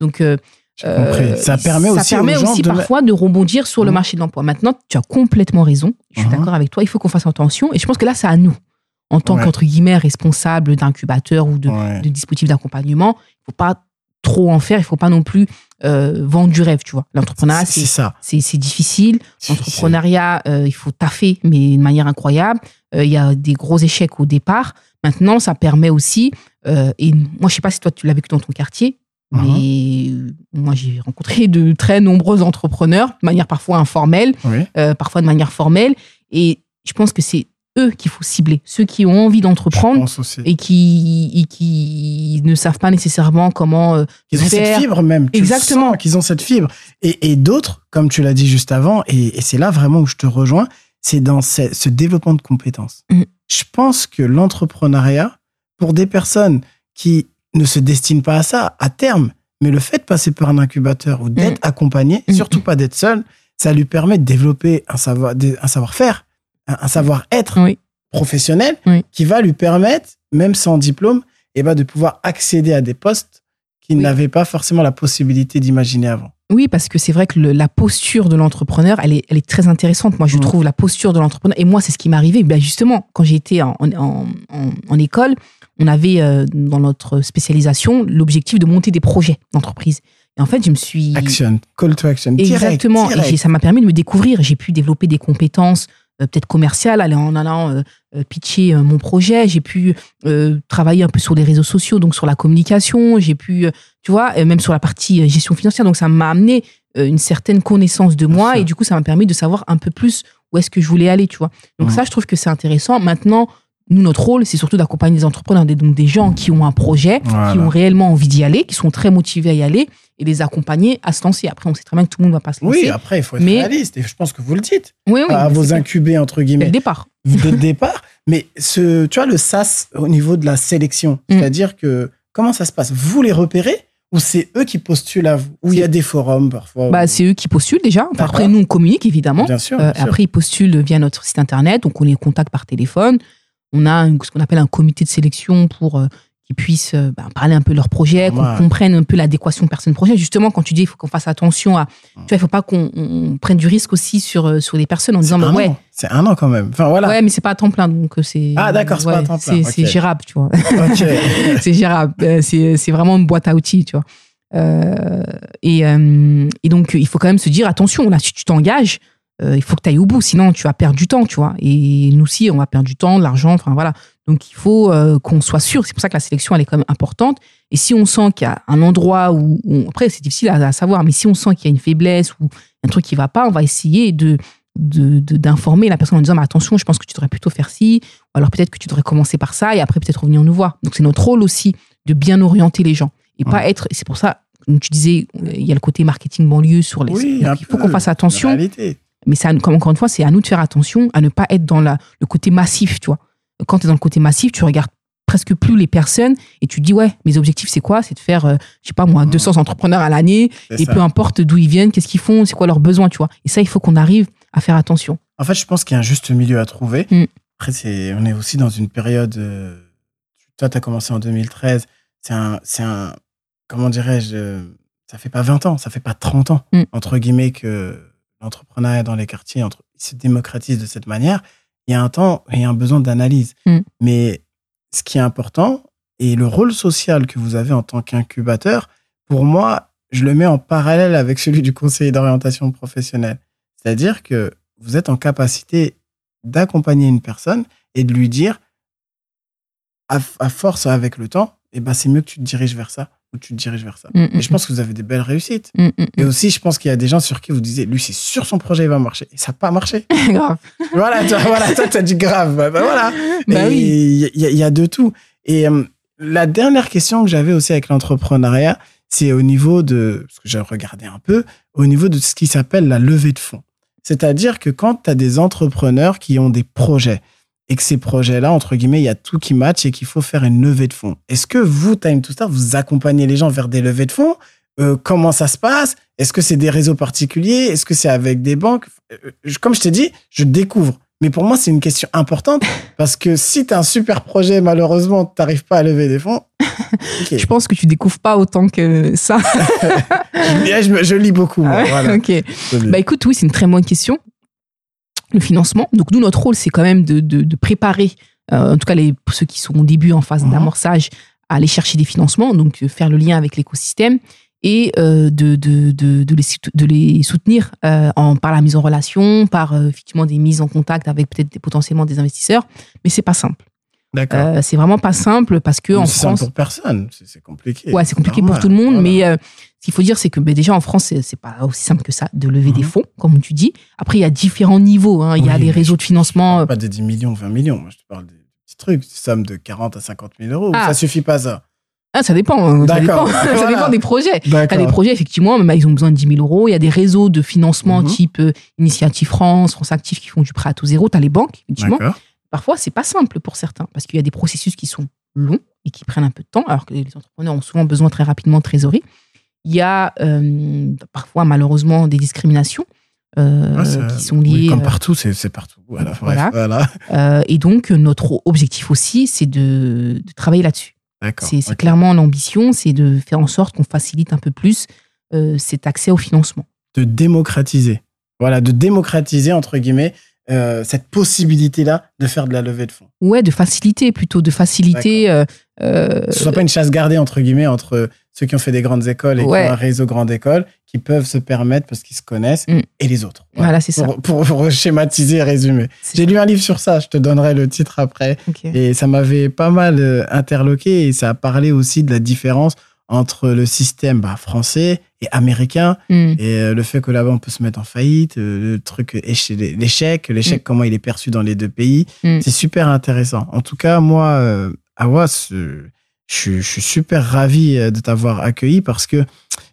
Donc, euh, compris. Ça permet aussi ça permet aux gens aussi de. parfois de rebondir sur le Mhm. marché de l'emploi. Maintenant, tu as complètement raison. Je suis Mhm. d'accord avec toi. Il faut qu'on fasse attention. Et je pense que là, c'est à nous, en tant Ouais. qu'entre guillemets responsable d'incubateur ou de, Ouais. de dispositif d'accompagnement. Il faut pas trop en faire. Il faut pas non plus euh, vendre du rêve. Tu vois, l'entrepreneuriat, C'est ça. c'est difficile. L'entrepreneuriat, euh, il faut taffer, mais de manière incroyable. Euh, Il y a des gros échecs au départ. Maintenant, ça permet aussi, euh, et moi, je sais pas si toi, tu l'as vécu dans ton quartier, Mhm. mais moi, j'ai rencontré de très nombreux entrepreneurs, de manière parfois informelle, Oui. parfois de manière formelle. Et je pense que c'est eux qu'il faut cibler, ceux qui ont envie d'entreprendre et qui, et qui ne savent pas nécessairement comment euh, Ils ont cette faire. fibre même. Tu Exactement. qu'ils ont cette fibre. Et, et d'autres, comme tu l'as dit juste avant, et, et c'est là vraiment où je te rejoins, c'est dans ce, ce développement de compétences. Mhm. Je pense que l'entrepreneuriat, pour des personnes qui ne se destinent pas à ça, à terme, mais le fait de passer par un incubateur ou d'être accompagné, Mhm. surtout pas d'être seul, ça lui permet de développer un savoir, des- un savoir-faire, un, un savoir-être Oui. professionnel Oui. qui va lui permettre, même sans diplôme, eh ben, de pouvoir accéder à des postes qu'il Oui. n'avait pas forcément la possibilité d'imaginer avant. Oui, parce que c'est vrai que le- la posture de l'entrepreneur, elle est, elle est très intéressante. Moi, je Ouais. trouve la posture de l'entrepreneur. Et moi, c'est ce qui m'est arrivé. Ben justement, quand été en, en, en- en école, on avait euh, dans notre spécialisation l'objectif de monter des projets d'entreprise. Et en fait, je me suis. Action, call to action. Exactement. direct. Et ça m'a permis de me découvrir. J'ai pu développer des compétences peut-être commerciales aller en allant euh, euh, pitcher euh, mon projet. J'ai pu euh, travailler un peu sur les réseaux sociaux, donc sur la communication. J'ai pu, euh, tu vois, euh, même sur la partie euh, gestion financière. Donc ça m'a amené euh, une certaine connaissance de moi et du coup ça m'a permis de savoir un peu plus où est-ce que je voulais aller, tu vois. Donc Ouais. ça, je trouve que c'est intéressant. Maintenant, nous, notre rôle, c'est surtout d'accompagner des entrepreneurs, des, donc des gens qui ont un projet, qui ont réellement envie d'y aller, qui sont très motivés à y aller et les accompagner à se lancer. Après, on sait très bien que tout le monde ne va pas se lancer. Oui, après, il faut être Mais- réaliste. Et je pense que vous le dites. oui, oui. à vos incubés, entre dès le guillemets, départ. dès le départ. Mais ce, tu vois, le SAS au niveau de la sélection, Mm. c'est-à-dire que comment ça se passe? Vous les repérez ou c'est eux qui postulent à vous? Ou il y a des forums parfois Bah, où- c'est eux qui postulent déjà. Enfin, après, nous, on communique évidemment. Bien sûr. Euh, bien sûr. après, ils postulent via notre site internet, donc on les contacte par téléphone. On a ce qu'on appelle un comité de sélection pour euh, qu'ils puissent euh, bah, parler un peu de leur projet, qu'on Ouais. comprenne un peu l'adéquation personne-projet. Justement, quand tu dis il faut qu'on fasse attention à. Tu vois, il faut pas qu'on on- on prenne du risque aussi sur, euh, sur les personnes en disant bah, ouais. C'est un an quand même. Enfin voilà. ouais, mais c'est pas à temps plein, donc c'est. Ah, d'accord, c'est pas à temps plein. C'est gérable, tu vois. C'est gérable. C'est vraiment une boîte à outils, tu vois. Euh, et, euh, et donc, il faut quand même se dire attention, là, si tu t'engages, il faut que tu ailles au bout, sinon tu vas perdre du temps, tu vois. Et nous aussi, on va perdre du temps, de l'argent, enfin voilà. Donc, il faut euh, qu'on soit sûr. C'est pour ça que la sélection, elle est quand même importante. Et si on sent qu'il y a un endroit où, après, c'est difficile à, à savoir, mais si on sent qu'il y a une faiblesse ou un truc qui va pas, on va essayer de d'informer la personne en disant mais attention je pense que tu devrais plutôt faire ci ou alors peut-être que tu devrais commencer par ça et après peut-être revenir nous voir donc c'est notre rôle aussi de bien orienter les gens et pas être c'est pour ça comme tu disais il y a le côté marketing banlieue sur les Oui, donc il faut qu'on fasse attention. Mais nous- comme encore une fois c'est à nous de faire attention à ne pas être dans la, le côté massif tu vois quand tu es dans le côté massif, tu regardes presque plus les personnes et tu te dis ouais mes objectifs c'est quoi? C'est de faire euh, je sais pas moi 200 entrepreneurs à l'année et ça. peu importe d'où ils viennent qu'est-ce qu'ils font c'est quoi leurs besoins tu vois et ça il faut qu'on arrive à faire attention En fait, je pense qu'il y a un juste milieu à trouver. Mm. Après, c'est, on est aussi dans une période. euh, toi, tu as commencé en 2013. C'est un, c'est un. Comment dirais-je euh, Ça fait pas 20 ans, ça fait pas 30 ans, Mm. entre guillemets, que l'entrepreneuriat dans les quartiers entre, se démocratise de cette manière. Il y a un temps et un besoin d'analyse. Mm. Mais ce qui est important, et le rôle social que vous avez en tant qu'incubateur, pour moi, je le mets en parallèle avec celui du conseiller d'orientation professionnelle. C'est-à-dire que vous êtes en capacité d'accompagner une personne et de lui dire, à, à force avec le temps, eh ben, c'est mieux que tu te diriges vers ça ou tu te diriges vers ça. Mm, mm, Et je pense que vous avez des belles réussites. mm, mm, Et aussi, je pense qu'il y a des gens sur qui vous disiez, lui, c'est sûr son projet il va marcher. Et ça n'a pas marché. mm. grave voilà, toi, voilà, toi, t'as dit grave. Bah, bah, voilà. bah Et oui Il y, a- il y a de tout. Et euh, la dernière question que j'avais aussi avec l'entrepreneuriat, c'est au niveau de, parce que j'ai regardé un peu, au niveau de ce qui s'appelle la levée de fonds. C'est-à-dire que quand tu as des entrepreneurs qui ont des projets et que ces projets-là, entre guillemets, il y a tout qui match et qu'il faut faire une levée de fonds. Est-ce que vous, Time to Start, vous accompagnez les gens vers des levées de fonds? Euh, Comment ça se passe? Est-ce que c'est des réseaux particuliers? Est-ce que c'est avec des banques? Euh, je- Comme je t'ai dit, je découvre. Mais pour moi, c'est une question importante parce que si tu as un super projet, malheureusement, tu n'arrives pas à lever des fonds. je pense que tu découvres pas autant que ça je, je me- je lis beaucoup. moi, Ah ouais, voilà. Bah écoute, oui, c'est une très bonne question. Le financement. Donc nous, notre rôle, c'est quand même de, de- de préparer, euh, en tout cas les, pour ceux qui sont au début en phase Mhm. d'amorçage, à aller chercher des financements, donc euh, faire le lien avec l'écosystème et euh, de, de, de, de les, de les soutenir euh, en, par la mise en relation, par effectivement des mises en contact avec peut-être potentiellement des investisseurs. Mais c'est pas simple. D'accord. Euh, c'est vraiment pas simple parce que en C'est simple France, pour personne. C'est compliqué. Ouais, c'est compliqué pour tout le monde, Voilà. mais euh, ce qu'il faut dire, c'est que ben, déjà en France, c'est pas aussi simple que ça de lever des Mhm. fonds, comme tu dis. Après, il y a différents niveaux. hein. Il y a les mais réseaux de Je financement. parle pas de 10 millions, 20 millions. Moi, je te parle des petits trucs, des sommes de 40 à 50 000 euros. Ah. Ça suffit pas, ça. Ah, ça dépend. hein, Ça dépend, D'accord. ça Voilà. dépend des projets. Il y a des projets, effectivement, même, ils ont besoin de 10 000 euros. Il y a des réseaux de financement Mhm. type euh, Initiative France, France Active qui font du prêt à taux zéro. Tu as les banques, effectivement. Parfois, c'est pas simple pour certains parce qu'il y a des processus qui sont longs et qui prennent un peu de temps, alors que les entrepreneurs ont souvent besoin très rapidement de trésorerie. Il y a euh, parfois, malheureusement, des discriminations euh, Ouais, c'est- qui sont oui, liées. comme euh, partout, c'est partout. Voilà. bref, Voilà. voilà. et donc, notre objectif aussi, c'est de, de travailler là-dessus. C'est c'est ok. clairement l'ambition, c'est de faire en sorte qu'on facilite un peu plus euh, cet accès au financement. De démocratiser. Voilà, de démocratiser, entre guillemets, euh, cette possibilité-là de faire de la levée de fonds. Ouais, de faciliter plutôt, de faciliter. euh, euh, Que ce soit pas une chasse gardée, entre guillemets, entre ceux qui ont fait des grandes écoles et Ouais. qui ont un réseau grande école, qui peuvent se permettre parce qu'ils se connaissent, Mm. et les autres. Voilà, c'est ça. Pour, schématiser et résumer. J'ai lu un livre sur ça, je te donnerai le titre après. Et ça m'avait pas mal euh, interloqué et ça a parlé aussi de la différence entre le système bah, français et américain Hmm. et euh, le fait que là-bas on peut se mettre en faillite, euh, le truc éche- l'échec, l'échec Mm. comment il est perçu dans les deux pays. Mm. C'est super intéressant. En tout cas, moi, euh, Awas, je, suis- je suis super ravi de t'avoir accueilli parce que,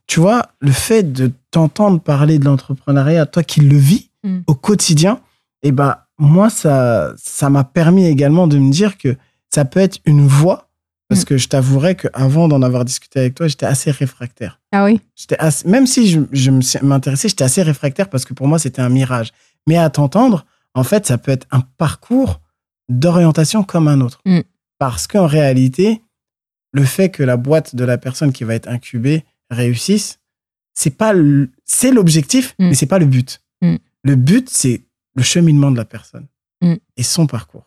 tu vois, le fait de t'entendre parler de l'entrepreneuriat, toi qui le vis au quotidien, et ben moi, ça ça m'a permis également de me dire que ça peut être une voie. Parce Mm. que je t'avouerais qu'avant d'en avoir discuté avec toi, j'étais assez réfractaire. Ah oui J'étais assez- même si je, je m'intéressais, j'étais assez réfractaire parce que pour moi, c'était un mirage. Mais à t'entendre, en fait, ça peut être un parcours d'orientation comme un autre. Mm. Parce qu'en réalité, le fait que la boîte de la personne qui va être incubée réussisse, c'est pas c'est l'objectif, Mm. mais c'est pas le but. Mm. Le but, c'est le cheminement de la personne et son parcours.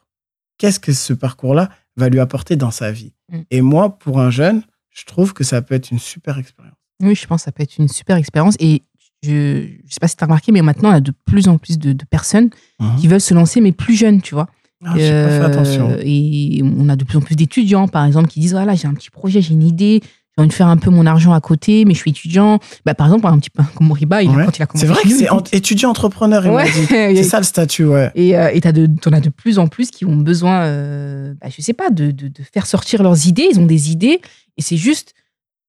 Qu'est-ce que ce parcours-là va lui apporter dans sa vie Mm. Et moi, pour un jeune, je trouve que ça peut être une super expérience. Oui, je pense que ça peut être une super expérience. Et je ne sais pas si tu as remarqué, mais maintenant, y a de plus en plus de, de personnes qui veulent se lancer, mais plus jeunes, tu vois. Ah, pas fait Euh, attention. Et on a de plus en plus d'étudiants, par exemple, qui disent voilà, j'ai un petit projet, j'ai une idée, j'ai envie de faire un peu mon argent à côté, mais je suis étudiant. Bah, par exemple, un petit peu comme Moriba, il a- Ouais. quand il a commencé. C'est vrai que c'est en- étudiant entrepreneur, il m'a Ouais. dit. C'est ça le statut, ouais. Et euh, de, t'en as de plus en plus qui ont besoin, euh, bah, je sais pas, de, de, de faire sortir leurs idées. Ils ont des idées et c'est juste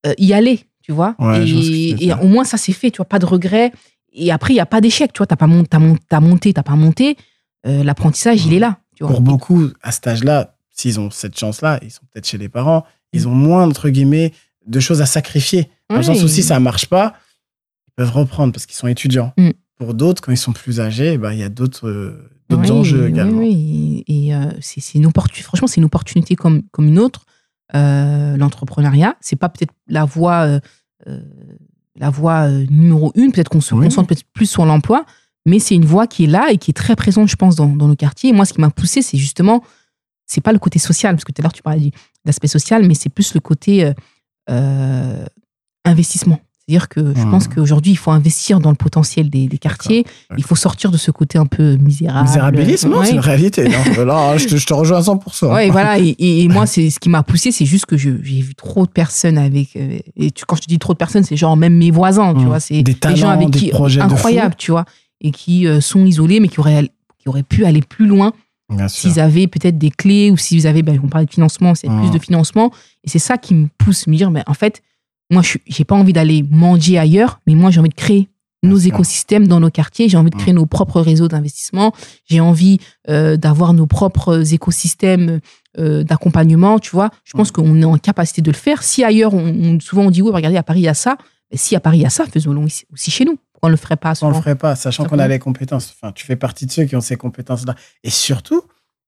euh, y aller, tu vois. Ouais, et tu au moins, ça c'est fait, tu vois, pas de regrets. Et après, il n'y a pas d'échec, tu vois. T'as pas mon- t'as mon- monté, t'as pas monté. euh, L'apprentissage, il est là. Tu vois. Pour beaucoup, à cet âge-là, s'ils ont cette chance-là, ils sont peut-être chez les parents, ils ont moins, entre guillemets, de choses à sacrifier. Dans le sens où si ça marche pas, ils peuvent reprendre parce qu'ils sont étudiants. Mm. Pour d'autres, quand ils sont plus âgés, bah, il y a d'autres euh, Oui, enjeux oui, également. oui. Et, euh, c'est une opportunité. Franchement, c'est une opportunité comme, comme une autre. Euh, L'entrepreneuriat, c'est pas peut-être la voie, euh, la voie numéro une. Peut-être qu'on se Oui. concentre peut-être plus sur l'emploi, mais c'est une voie qui est là et qui est très présente, je pense, dans, dans nos quartiers. Et moi, ce qui m'a poussé, c'est justement, c'est pas le côté social, parce que tout à l'heure tu parlais de l'aspect social, mais c'est plus le côté euh, investissement. C'est-à-dire que je Mhm. pense qu'aujourd'hui, il faut investir dans le potentiel des, des quartiers. Il faut sortir de ce côté un peu misérable. Misérabilisme, Ouais. c'est une réalité. Non, là, je, te, je te rejoins à 100%. Ouais, voilà. Et, et- et moi, c'est ce qui m'a poussé, c'est juste que j'ai vu trop de personnes avec. euh, et tu- quand je dis trop de personnes, c'est genre même mes voisins, tu Mm. vois. C'est Des des gens talents, avec des qui projets de incroyables, tu vois, et qui euh, sont isolés, mais qui auraient qui auraient pu aller plus loin. S'ils avaient peut-être des clés ou s'ils avaient, ben, on parlait de financement, c'est plus de financement. Et c'est ça qui me pousse à me dire, mais en fait, moi, je j'ai pas envie d'aller manger ailleurs, mais moi, j'ai envie de créer Bien nos sûr. écosystèmes dans nos quartiers. J'ai envie de Mm. créer nos propres réseaux d'investissement. J'ai envie euh, d'avoir nos propres écosystèmes euh, d'accompagnement. Tu vois, je pense qu'on est en capacité de le faire. Si ailleurs, on, on- souvent on dit oui, regardez, à Paris il y a ça. Mais si à Paris il y a ça, faisons-le aussi chez nous. On le ferait pas on le souvent ferait pas, sachant qu'on a les compétences. Enfin, tu fais partie de ceux qui ont ces compétences-là. Et surtout,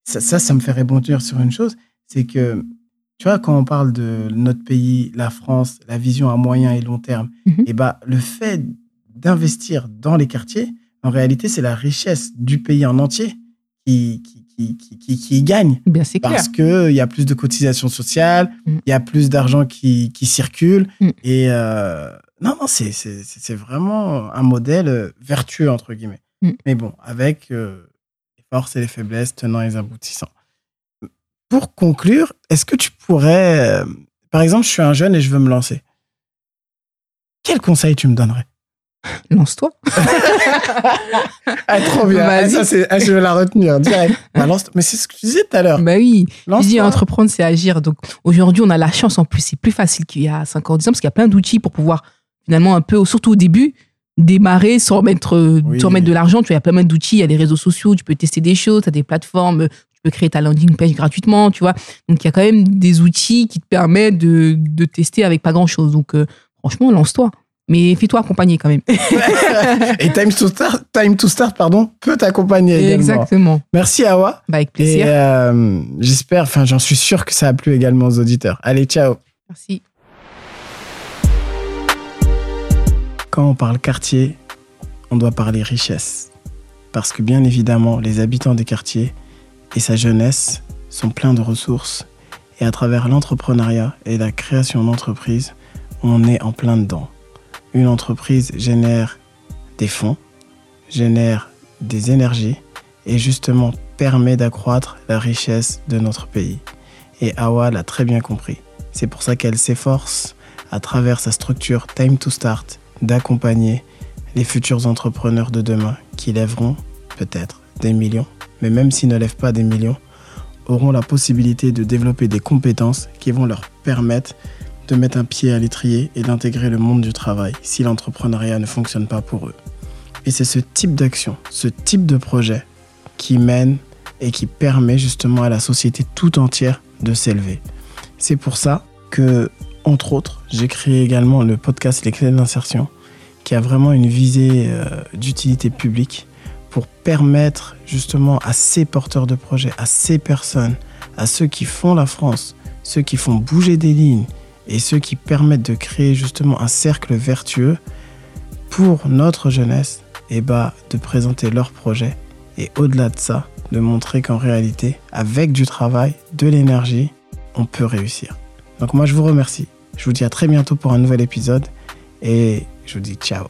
ça, ça, ça me fait rebondir sur une chose, c'est que, tu vois, quand on parle de notre pays, la France, la vision à moyen et long terme, Mhm. et bah, le fait d'investir dans les quartiers, en réalité, c'est la richesse du pays en entier qui, qui, qui, qui, qui- y gagne. Bien, c'est clair. Parce qu'il y a plus de cotisations sociales, il Mm. y a plus d'argent qui, qui circule. Mm. Et euh, non, non, c'est, c'est, c'est c'est vraiment un modèle euh, vertueux, entre guillemets. Mm. Mais bon, avec euh, les forces et les faiblesses, tenants et les aboutissants. Pour conclure, est-ce que tu pourrais, euh, par exemple, je suis un jeune et je veux me lancer. Quel conseil tu me donnerais? Lance-toi. Ah, trop bien. Ah, Vas-y. ça, c'est, ah, je vais la retenir direct. Bah, lance- mais c'est ce que tu disais tout à l'heure. Bah oui. Je dis Lance-toi. entreprendre, c'est agir. Donc aujourd'hui, on a la chance en plus, c'est plus facile qu'il y a 5 ans, 10 ans, parce qu'il y a plein d'outils pour pouvoir finalement un peu, surtout au début, démarrer sans mettre, euh, Oui. sans mettre de l'argent. Tu vois, il y a plein d'outils, il y a des réseaux sociaux, tu peux tester des choses, tu as des plateformes, tu peux créer ta landing page gratuitement, tu vois. Donc il y a quand même des outils qui te permettent de, de tester avec pas grand-chose. Donc euh, franchement, lance-toi. Mais fais-toi accompagner quand même. Et Time to Start, Time to Start pardon, peut t'accompagner également. Exactement. Merci Awa. Bah, avec Et plaisir. euh, j'espère, enfin j'en suis sûr que ça a plu également aux auditeurs. Allez, ciao. Merci. Quand on parle quartier, on doit parler richesse. Parce que bien évidemment, les habitants des quartiers et sa jeunesse sont pleins de ressources. Et à travers l'entrepreneuriat et la création d'entreprises, on est en plein dedans. Une entreprise génère des fonds, génère des énergies et justement permet d'accroître la richesse de notre pays. Et Awa l'a très bien compris. C'est pour ça qu'elle s'efforce, à travers sa structure Time to Start, d'accompagner les futurs entrepreneurs de demain qui lèveront peut-être des millions, mais même s'ils ne lèvent pas des millions, auront la possibilité de développer des compétences qui vont leur permettre de mettre un pied à l'étrier et d'intégrer le monde du travail si l'entrepreneuriat ne fonctionne pas pour eux. Et c'est ce type d'action, ce type de projet qui mène et qui permet justement à la société tout entière de s'élever. C'est pour ça que, entre autres, j'ai créé également le podcast Les Clés de l'insertion, qui a vraiment une visée euh, d'utilité publique pour permettre justement à ces porteurs de projets, à ces personnes, à ceux qui font la France, ceux qui font bouger des lignes et ceux qui permettent de créer justement un cercle vertueux pour notre jeunesse, et bah, de présenter leurs projets et au-delà de ça, de montrer qu'en réalité, avec du travail, de l'énergie, on peut réussir. Donc moi, je vous remercie. Je vous dis à très bientôt pour un nouvel épisode et je vous dis ciao.